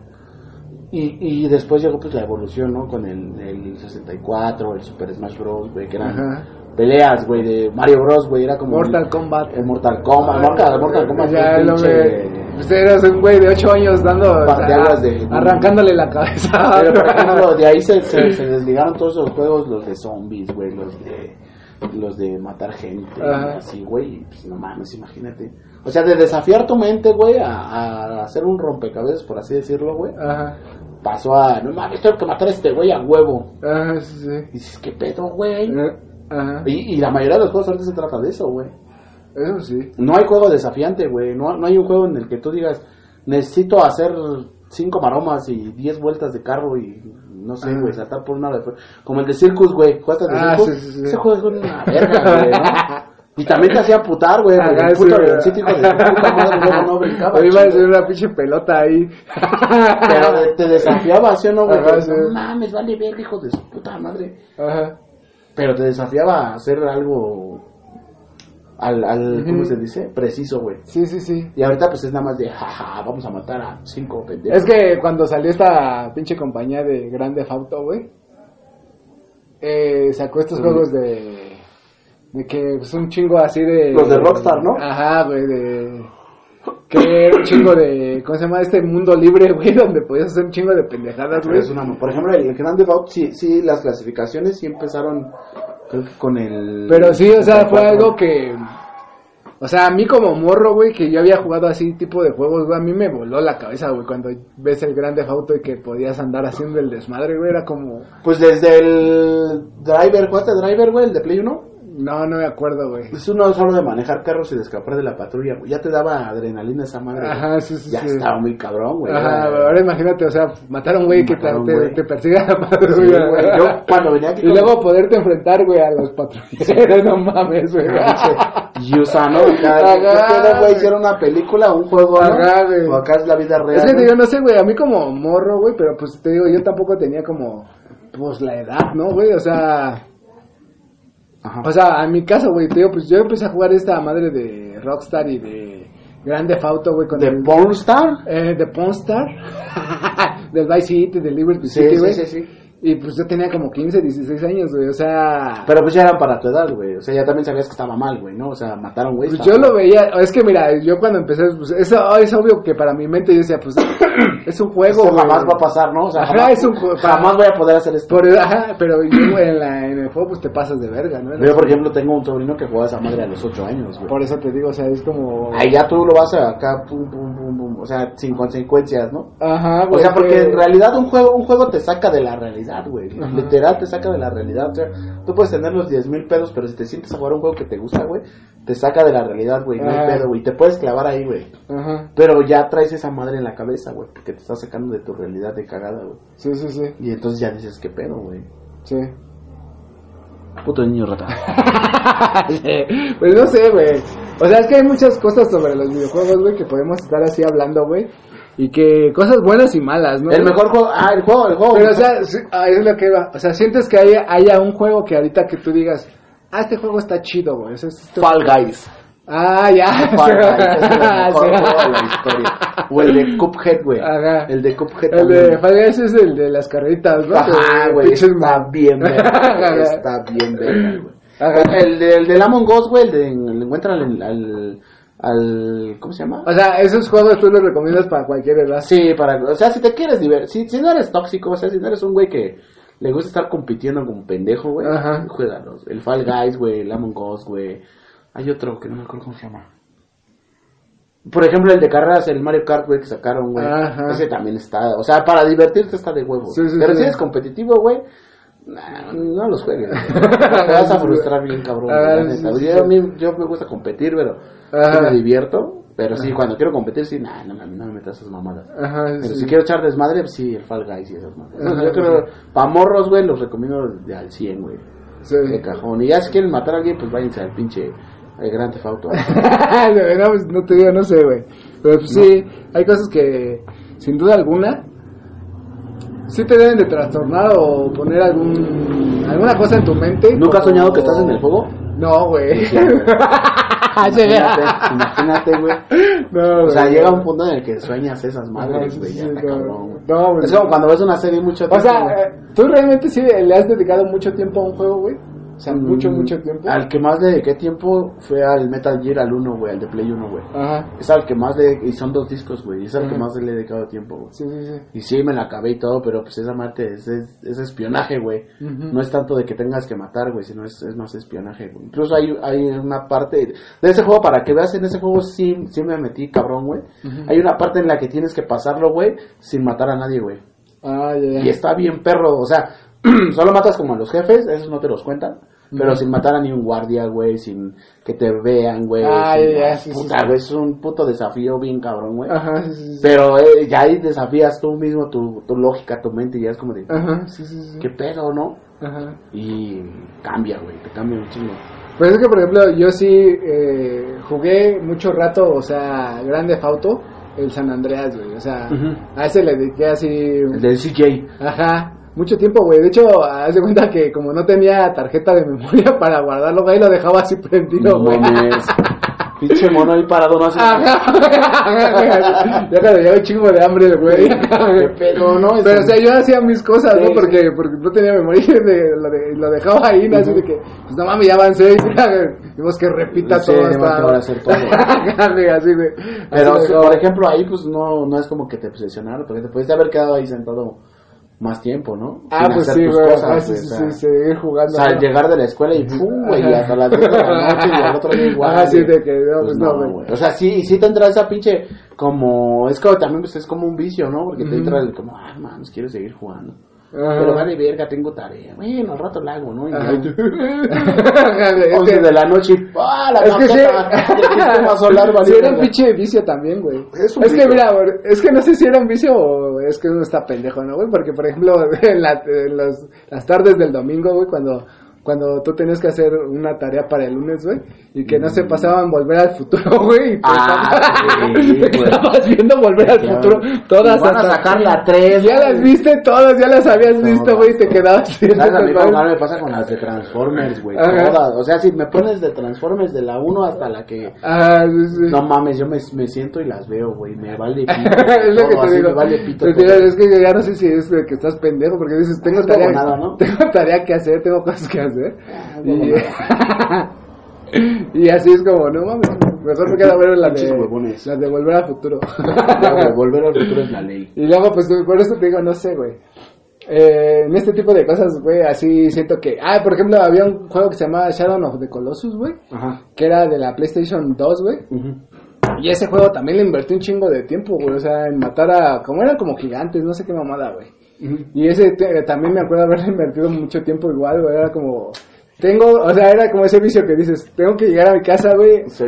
Y, y después llegó pues la evolución, ¿no? Con el, el 64, el Super Smash Bros, güey, que eran Ajá. peleas, güey, de Mario Bros, güey, era como... Mortal el, Kombat. El Mortal Kombat, Mortal, Mortal Kombat. Ya, ve. Usted eras un güey de 8 años dando. o sea, Pateadas de- arrancándole la cabeza. Pero, por ejemplo, de ahí se, se, se desligaron todos esos juegos, los de zombies, güey, los de los de matar gente, Ajá. así, güey, pues no mames, imagínate. O sea, de desafiar tu mente, güey, a, a hacer un rompecabezas, por así decirlo, güey, Ajá. pasó a, no mames, tengo que matar a este güey a huevo. Ajá, sí, sí. Y dices, ¿qué pedo, güey? Eh, Ajá. Y, y la mayoría de los juegos ahorita se trata de eso, güey. Eso sí. No hay juego desafiante, güey. No, no hay un juego en el que tú digas, necesito hacer cinco maromas y diez vueltas de carro y no sé, güey, saltar por una Como el de Circus, güey. ¿Jugaste el de Ah, Circus? sí, sí, sí. Ese juego es una verga, güey, ¿no? Y también te hacía putar, güey, el puto avioncito, hijo de puta madre, luego no brincaba. A chido. ser una pinche pelota ahí. Pero te desafiaba, ¿sí o no, güey? Sí. No mames, vale ver, hijo de su puta madre. Ajá. Pero te desafiaba a hacer algo al, al ¿cómo se dice? Preciso, güey. Sí, sí, sí. Y ahorita pues es nada más de, jaja, vamos a matar a cinco pendejos. Es que cuando salió esta pinche compañía de Grande Auto, güey, eh, sacó estos Mm. juegos de. de que es un chingo así de. Los de Rockstar, ¿no? Ajá, güey, de. que era un chingo de. ¿cómo se llama? Este mundo libre, güey, donde podías hacer un chingo de pendejadas, Pero güey. es una- por ejemplo, el Grand Theft sí, sí, las clasificaciones sí empezaron creo que con el... Pero sí, o sea, fue 64. algo que. O sea, a mí como morro, güey, que yo había jugado así tipo de juegos, güey, a mí me voló la cabeza, güey, cuando ves el Grande Auto y que podías andar haciendo el desmadre, güey, era como... Pues desde el Driver, ¿jugaste Driver, güey? El de Play 1. No, no me acuerdo, güey. Es uno solo de manejar carros y de escapar de la patrulla, güey. Ya te daba adrenalina esa madre. güey. Ajá, sí, sí, Ya sí. estaba muy cabrón, güey. Ajá, ahora imagínate, o sea, matar a un güey que te, te, güey. te persiga la Sí, patrulla. güey. Yo cuando venía aquí Y luego poderte enfrentar, güey, a los patrulleros, no mames, güey. Yusa, ¿no? Acá, Ajá, ¿qué pedo, güey? güey. Hicieron una película, un juego, ¿no? Ajá, güey. O acá es la vida real. Es que ¿no? digo, no sé, güey, a mí como morro, güey, pero pues te digo, yo tampoco tenía como, pues la edad, ¿no, güey? O sea, Ajá. o sea, en mi caso, güey, te digo, pues yo empecé a jugar esta madre de Rockstar y de Grande Fauto, güey, ¿De el- Pornstar? eh, de Pornstar, del Vice City, del Liberty Sí, City, sí, güey. sí, sí. Y pues yo tenía como 15, 16 años, güey, o sea... Pero pues ya eran para tu edad, güey. O sea, ya también sabías que estaba mal, güey, ¿no? O sea, mataron, güey. Pues yo lo veía, es que mira, yo cuando empecé, pues es, es obvio que para mi mente yo decía, pues es un juego, Esto jamás va a pasar, ¿no? O sea, Ajá, jamás, es un jamás voy a poder hacer esto. Por, ajá, pero yo en, la, en el juego pues te pasas de verga, ¿no? Yo, por ejemplo, tengo un sobrino que juega esa madre a los 8 años, güey. Por eso te digo, o sea, es como... Ahí ya tú lo vas a acá, pum, pum, pum, pum. O sea, sin consecuencias, ¿no? Ajá, O güey. sea, porque que- en realidad un juego, un juego te saca de la realidad, güey. Ajá. Literal te saca de la realidad. O sea, tú puedes tener los 10 mil pedos, pero si te sientes a jugar un juego que te gusta, güey, te saca de la realidad, güey. No hay Ajá. pedo, güey. Te puedes clavar ahí, güey. Ajá, Pero ya traes esa madre en la cabeza, güey, porque te está sacando de tu realidad de cagada, güey. sí, sí, sí, Y entonces ya dices, ¿qué pedo, güey? sí. Puto niño rata. pues no sé, güey. O sea, es que hay muchas cosas sobre los videojuegos, güey, que podemos estar así hablando, güey. Y que cosas buenas y malas, ¿no? El mejor juego, ah, el juego, el juego. Pero, o sea, sí, ah, es lo que va. O sea, sientes que haya, haya un juego que ahorita que tú digas, ah, este juego está chido, güey. O sea, Fall Guys. Ah, ya. Fall Guys es el mejor Sí. juego de la historia. O el de Cuphead, güey. Ajá. El de Cuphead El también. de Fall Guys es el de las carreritas, ¿no? Ajá, güey, está bien güey, está bien güey. El, de, el del Among Us, güey, el de encuentran al, al, al- ¿cómo se llama? O sea, esos juegos tú los recomiendas para cualquier edad. Sí, para, o sea, si te quieres divertir, si, si no eres tóxico, o sea, si no eres un güey que le gusta estar compitiendo como pendejo, güey, juégalos. El Fall Guys, güey, el Among Us, güey. Hay otro que no me acuerdo cómo se llama. Por ejemplo, el de carreras, el Mario Kart, güey, que sacaron, güey. Ese también está, o sea, para divertirte está de huevo. Sí, sí, Pero sí. si eres competitivo, güey, nah, no los juegues. Te vas a frustrar bien, cabrón. Ah, sí, sí, yo, a mí- yo me gusta competir, pero Ajá. me divierto. Pero sí, cuando quiero competir, sí, nah, no, no, no me metas esas mamadas. Ajá, Pero si quiero echar desmadre, pues sí, el Fall Guys y esas. Ajá, Yo creo, pa' morros, güey, los recomiendo de al 100, güey. De cajón. Y ya si quieren matar a alguien, pues váyanse al pinche el Gran Auto. De verdad, pues, no te digo, no sé, güey. Pero pues, sí, hay cosas que, sin duda alguna, sí te deben de trastornar o poner algún alguna cosa en tu mente. ¿Nunca has soñado que estás en el juego? No, güey. Imagínate, imagínate, güey. No, O sea, güey. llega un punto en el que sueñas esas madres, güey. no. No, güey. Es como cuando ves una serie mucho O tiempo. sea, güey. eh, ¿tú realmente sí le has dedicado mucho tiempo a un juego, güey? O sea, mucho, mucho tiempo. Al que más le dediqué tiempo fue al Metal Gear, al 1, güey, al de Play 1, güey. Ajá. Es al que más le... Y son dos discos, güey. Es al que más le he dedicado tiempo, güey. Sí, sí, sí. Y sí, me la acabé y todo, pero pues esa parte es, es, es espionaje, güey. No es tanto de que tengas que matar, güey, sino es, es más espionaje, güey. Incluso hay, hay una parte de ese juego, para que veas, en ese juego sí, sí me metí cabrón, güey. Hay una parte en la que tienes que pasarlo, güey, sin matar a nadie, güey. Ah, ya. Y está bien perro, o sea, solo matas como a los jefes, esos no te los cuentan. Pero sin matar a ni un guardia, güey, sin que te vean, güey. Ah, ya, sí, sí, güey, es un puto desafío bien cabrón, güey. Ajá, sí, sí. Pero eh, ya ahí desafías tú mismo tu, tu lógica, tu mente, y ya es como de, Ajá, sí, sí, sí. ¿qué pedo, no? Ajá. Y cambia, güey, te cambia un chingo. Pues es que, por ejemplo, yo sí eh, jugué mucho rato, o sea, Grande Fauto, el San Andreas, güey. O sea, a ese le dediqué así. El del CJ. Ajá, mucho tiempo, güey. De hecho, haz de cuenta que como no tenía tarjeta de memoria para guardarlo, güey, lo dejaba así prendido, No güey. mames. Pinche mono ahí parado, no hace Ajá, ya cuando un chingo de hambre güey. ¿Qué pedo, no? Pero, o sea, yo hacía mis cosas, Sí, ¿no? sí. Porque, porque no tenía memoria y de- lo, de- lo dejaba ahí, ¿no? Así de que, pues no mames, ya avancé tenemos que repita Sí, todo hasta... ahora hacer todo. Ándale, así, güey. Pero, Así por ejemplo, ahí pues no, no es como que te obsesionaron, porque te pudiste haber quedado ahí sentado más tiempo, ¿no? Ah, Sin pues hacer sí, tus cosas, Ah, sí, güey, sí, o sea, sí, seguir O jugando. sea, ¿no? llegar de la escuela y ¡pum! güey, hasta las 10 de la noche y al otro día igual. Ah, sí, de que, no, pues no, güey. güey. O sea, sí, sí te entra esa pinche, como, es como también pues es como un vicio, ¿no? Porque te Ujú. entra el como, ah, mames, quiero seguir jugando. Ajá. Pero vale verga, tengo tarea. Bueno, al rato la hago, ¿no? Y Ajá. ya- Es 11 que- de la noche ¡ah, la Es que sí. solar Sí, era un pinche vicio también, güey. Es que mira, es que no sé si era un vicio o es que uno está pendejo, ¿no, güey? Porque, por ejemplo, en, la- en los- las tardes del domingo, güey, cuando cuando tú tenías que hacer una tarea para el lunes, güey, y que no se pasaban volver al futuro, güey, Ah, sí, te güey. quedabas viendo volver al Ya, futuro todas van a hasta- sacar la tres, Ya güey. las viste todas, ya las habías No, visto, güey, y te quedabas viendo ¿Sabes a mí me pasa con las de Transformers, güey? Todas. O sea, si me pones de Transformers de la 1 hasta la que... Ah, sí, sí. No mames, yo me, me siento y las veo, güey. Me vale pito. es lo que te digo. Me vale pito. Digo, es que ya no sé si es de que estás pendejo, porque dices, tengo Es tarea, huevonada, ¿no? tengo tarea que hacer, tengo cosas que hacer. Ah, y, así es como, no mames, mejor me queda ver Pinches de, huevones. las de volver al futuro. Volver al futuro es la ley. y luego, pues por eso te digo, no sé, güey. Eh, en este tipo de cosas, güey, así siento que... Ah, por ejemplo, había un juego que se llamaba Shadow of the Colossus, güey, que era de la PlayStation 2, güey. Y ese juego también le invertí un chingo de tiempo, güey. O sea, en matar a. Como eran como gigantes, no sé qué mamada, güey. Y ese te- también me acuerdo haber invertido mucho tiempo igual, güey. Era como. Tengo. O sea, era como ese vicio que dices: Tengo que llegar a mi casa, güey. Sí.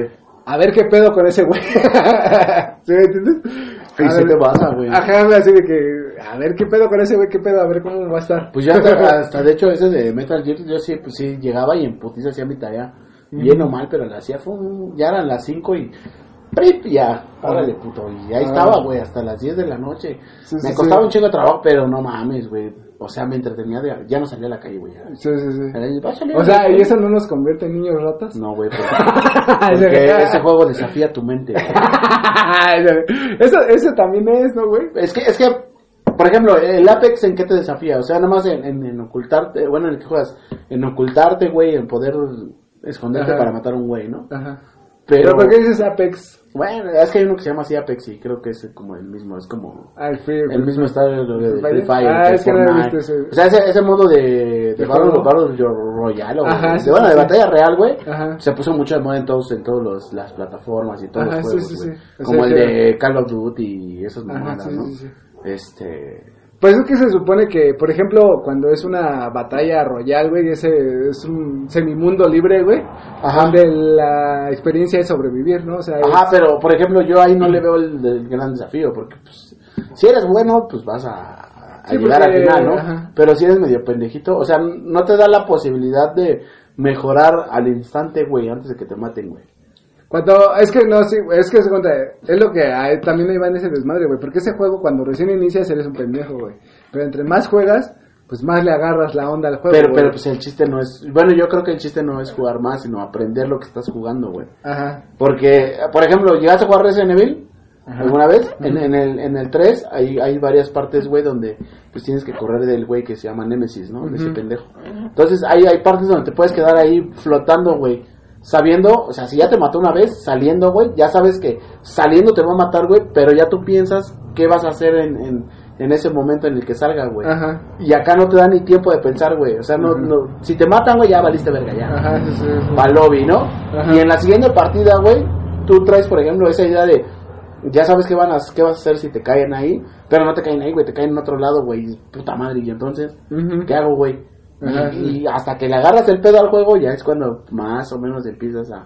A ver qué pedo con ese güey. ¿Sí me entiendes? Y A sí ver- te pasa, güey. Ajá, así de que. A ver qué pedo con ese güey, qué pedo, a ver cómo va a estar. Pues hasta, hasta, de hecho ese de Metal Gear, yo sí, pues sí, llegaba y en putiza hacía mi tarea. Bien o mal, pero la hacía, fue ya eran las 5 y... ¡Prip! Ya, órale puto. Y ahí Ah. estaba, güey, hasta las 10 de la noche. Sí, me sí, costaba sí. un chingo de trabajo, pero no mames, güey. O sea, me entretenía de... Ya no salía a la calle, güey. Sí, sí, sí. Era, "Va a salir O sea, calle". ¿y eso no nos convierte en niños ratas? No, güey, porque, porque ese juego desafía tu mente. eso, eso también es, ¿no, güey? Es que, es que, por ejemplo, el Apex en qué te desafía, o sea, nada más en, en, en ocultarte, bueno, en el que juegas, en ocultarte, güey, en poder esconderte Ajá. para matar a un güey, ¿no? Ajá. Pero, Pero, ¿por qué dices Apex? bueno, es que hay uno que se llama así Apex y creo que es como el mismo, es como Ah, el Free. el mismo estado de, de Free Fire. Ah, es que no he Fortnite. visto ese. O sea, ese, ese modo de, de, ¿De Battle? Battle Royale, o Ajá, de, sí, bueno, sí, de batalla real, güey, se puso mucho de moda en todos, en todos los, las plataformas y todos Ajá, los juegos, sí. O Como sea el de Call of Duty y esas mamadas, ¿no? sí, sí. Este... Pues es que se supone que, por ejemplo, cuando es una batalla royal, güey, ese es un semimundo libre, güey, donde la experiencia es sobrevivir, ¿no? O sea, Ajá, es- pero por ejemplo, yo ahí no le veo el, el gran desafío, porque pues, si eres bueno, pues vas a, a Sí, llegar al final, ¿no? ajá. Pero si eres medio pendejito, o sea, no te da la posibilidad de mejorar al instante, güey, antes de que te maten, güey. Cuando, es que no, sí, es que se cuenta, es lo que hay, también ahí va en ese desmadre, güey, porque ese juego cuando recién inicias eres un pendejo, güey, pero entre más juegas, pues más le agarras la onda al juego, Pero, güey. pero pues el chiste no es, bueno, yo creo que el chiste no es jugar más, sino aprender lo que estás jugando, güey. Ajá, Porque, por ejemplo, ¿llegaste a jugar Resident Evil? Ajá. ¿Alguna vez? En, en el, en el 3 hay, hay varias partes, güey, donde pues tienes que correr del güey que se llama Nemesis, ¿no? De ese pendejo. Entonces hay, hay partes donde te puedes quedar ahí flotando, güey. Sabiendo, o sea, si ya te mató una vez, saliendo, güey, ya sabes que saliendo te va a matar, güey, pero ya tú piensas qué vas a hacer en, en, en ese momento en el que salga, güey. ajá, Y acá no te da ni tiempo de pensar, güey. O sea, no, no, si te matan, güey, ya valiste verga, ya ajá, sí, sí, sí. para lobby, ¿no? Ajá. Y en la siguiente partida, güey, tú traes, por ejemplo, esa idea de ya sabes qué van a qué vas a hacer si te caen ahí, pero no te caen ahí, güey, te caen en otro lado, güey, puta madre, y entonces. ¿qué hago, güey? Y- Ajá. Y, hasta que le agarras el pedo al juego, ya es cuando más o menos empiezas a...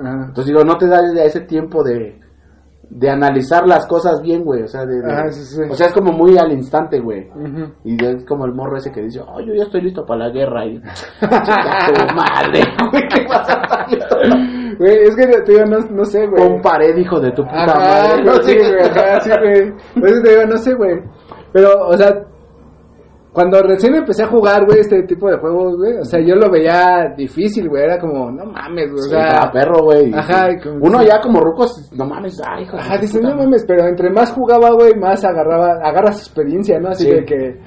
Ajá. Entonces digo, no te da ese tiempo de, de analizar las cosas bien, güey, o sea, de, de- Ajá, sí, sí. o sea, es como muy al instante, güey. Y es como el morro ese que dice, oh, yo ya estoy listo para la guerra. Y, madre, güey, ¿qué vas a estar listo? Güey, es que te digo, no, no sé, güey. Con pared, hijo de tu puta Ajá, madre. No sí, güey, sí, güey. Por eso te digo, no sé, güey. Pero, o sea, cuando recién empecé a jugar, güey, este tipo de juegos, güey, o sea, yo lo veía difícil, güey, era como, no mames, güey, o sea... perro, güey. Ajá, como- Uno ya como rucos, no mames, ay, hijo de Ajá, dices, no mames, pero entre más jugaba, güey, más agarraba, agarras experiencia, ¿no? Así Sí. de que,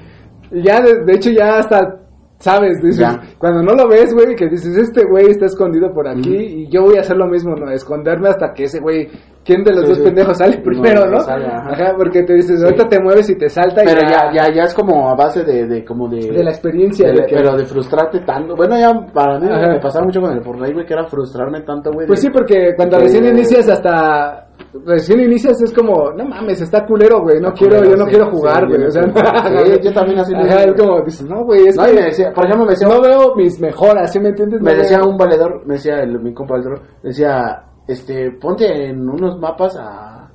ya, de, de hecho, ya hasta, sabes, dices, Ya. cuando no lo ves, güey, que dices, este güey está escondido por aquí, y yo voy a hacer lo mismo, ¿no? Esconderme hasta que ese güey, ¿quién de los Sí, dos sí. pendejos sale primero, no no? sale, ajá. ajá. porque te dices, Sí. ahorita te mueves y te salta y Pero ya, ya, ya es como a base de, de como de... de la experiencia, de- de que- pero de frustrarte tanto. Bueno, ya para mí Ajá. me pasaba mucho con el Fortnite, güey, que era frustrarme tanto, güey. Pues sí, porque cuando recién inicias hasta... Recién inicias es como, no mames, está culero, güey, no quiero, yo no sí, quiero sí, jugar, güey, o sea. Sí, yo también así me Ajá, es como, dices, no, güey, es No, que y me decía, por ejemplo, me decía, no veo mis mejoras, ¿sí me entiendes? me decía un valedor, me decía el, mi compa valedor, me decía, este, ponte en unos mapas a,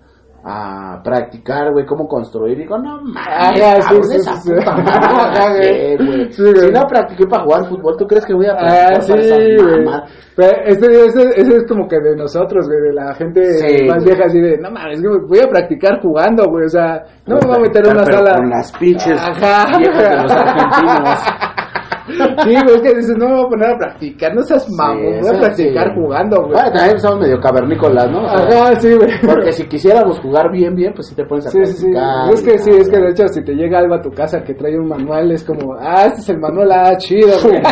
a practicar, güey, cómo construir. Digo, no mames, sí, sí, esa sí, puta madre güey. Si no practiqué para jugar fútbol, ¿tú crees que voy a practicar Ah, para esa? Pero ese, ese, ese es como que de nosotros, güey, de la gente más vieja, así de, no mames, voy a practicar jugando, güey, o sea, no me voy a meter en una sala. Con las pinches Ajá. viejas de los argentinos. Sí, güey, es que dices, no me voy a poner a practicar, no seas mamón, voy a practicar sí. jugando, güey. Bueno, también somos medio cavernícolas, ¿no? O sea, Ajá, sí, güey. Porque si quisiéramos jugar bien, bien, pues sí te pones a Sí, sí, sí. practicar. Es que sí, es que de hecho si te llega algo a tu casa que trae un manual, es como, ah, este es el manual, ah, chido, güey.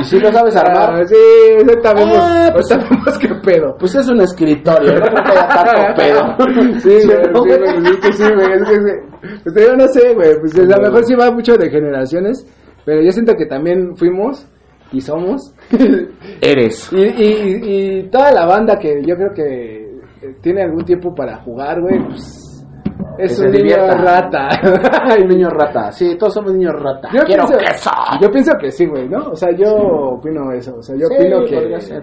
Y si lo sabes armar, Ah, sí, ahorita vemos, Ah, pues- vemos qué pedo. pues es un escritorio, no creo que haya tanto pedo. Sí, güey, ¿no, sí, güey, sí, sí, güey, es que, que- pues yo no sé, güey, pues a lo mejor sí va mucho de generaciones, pero yo siento que también fuimos y somos, Eres. y, y, y toda la banda que yo creo que eh, tiene algún tiempo para jugar, güey, pues es Que un niño rata. Ay, niño rata. Sí, todos somos niños rata. Yo Quiero pienso, queso. Yo pienso que sí, güey, ¿no? O sea, yo opino eso, o sea, yo Sí, opino que...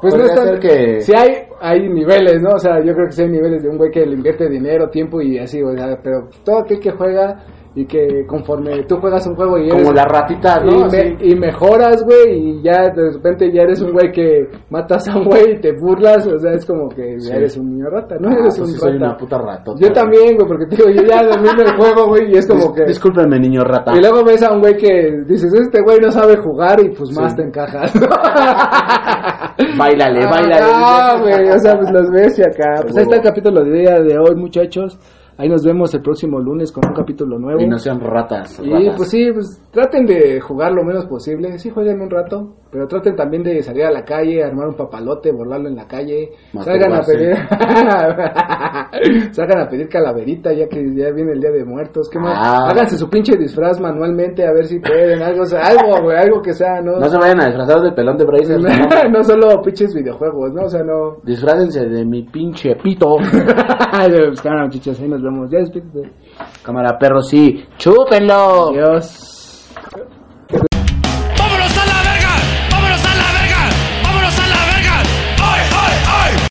Pues no es tan- que- Sí hay, hay niveles, ¿no? O sea, yo creo que sí hay niveles de un güey que le invierte dinero, tiempo y así, o sea, pero todo aquel que juega y que conforme tú juegas un juego y eres... Como la ratita, y, ¿no? me- y mejoras, güey, y ya de repente ya eres un güey que matas a un güey y te burlas, o sea, es como que Sí. ya eres un niño rata, ¿no? Ah, eres pues un sí soy rata. una puta ratota. Yo también, güey, porque te digo, yo ya domino el juego, güey, y es como Dis- que... Discúlpeme, niño rata. Y luego ves a un güey que dices, este güey no sabe jugar y pues más te encajas. Bailale, bailale. Ah, güey, o sea, pues los ves y acá. Pues ahí está el capítulo de día de hoy, muchachos. Ahí nos vemos el próximo lunes con un capítulo nuevo. Y no sean ratas. Y ratas. pues sí, pues traten de jugar lo menos posible. Sí, jueguen un rato, pero traten también de salir a la calle, armar un papalote, borlarlo en la calle. Salgan a pedir. Salgan a pedir calaverita ya que ya viene el día de muertos. ¿Qué más? Ah. Háganse su pinche disfraz manualmente a ver si pueden. Algo, algo, güey, algo que sea, ¿no? No se vayan a disfrazar del pelón de Bracer. ¿no? no solo pinches videojuegos, ¿no? O sea, no. Disfrádense de mi pinche pito. pues, cámara, muchachos, ahí nos vemos. Ya despídete. Cámara, perro, sí. ¡Chúpenlo! Adiós.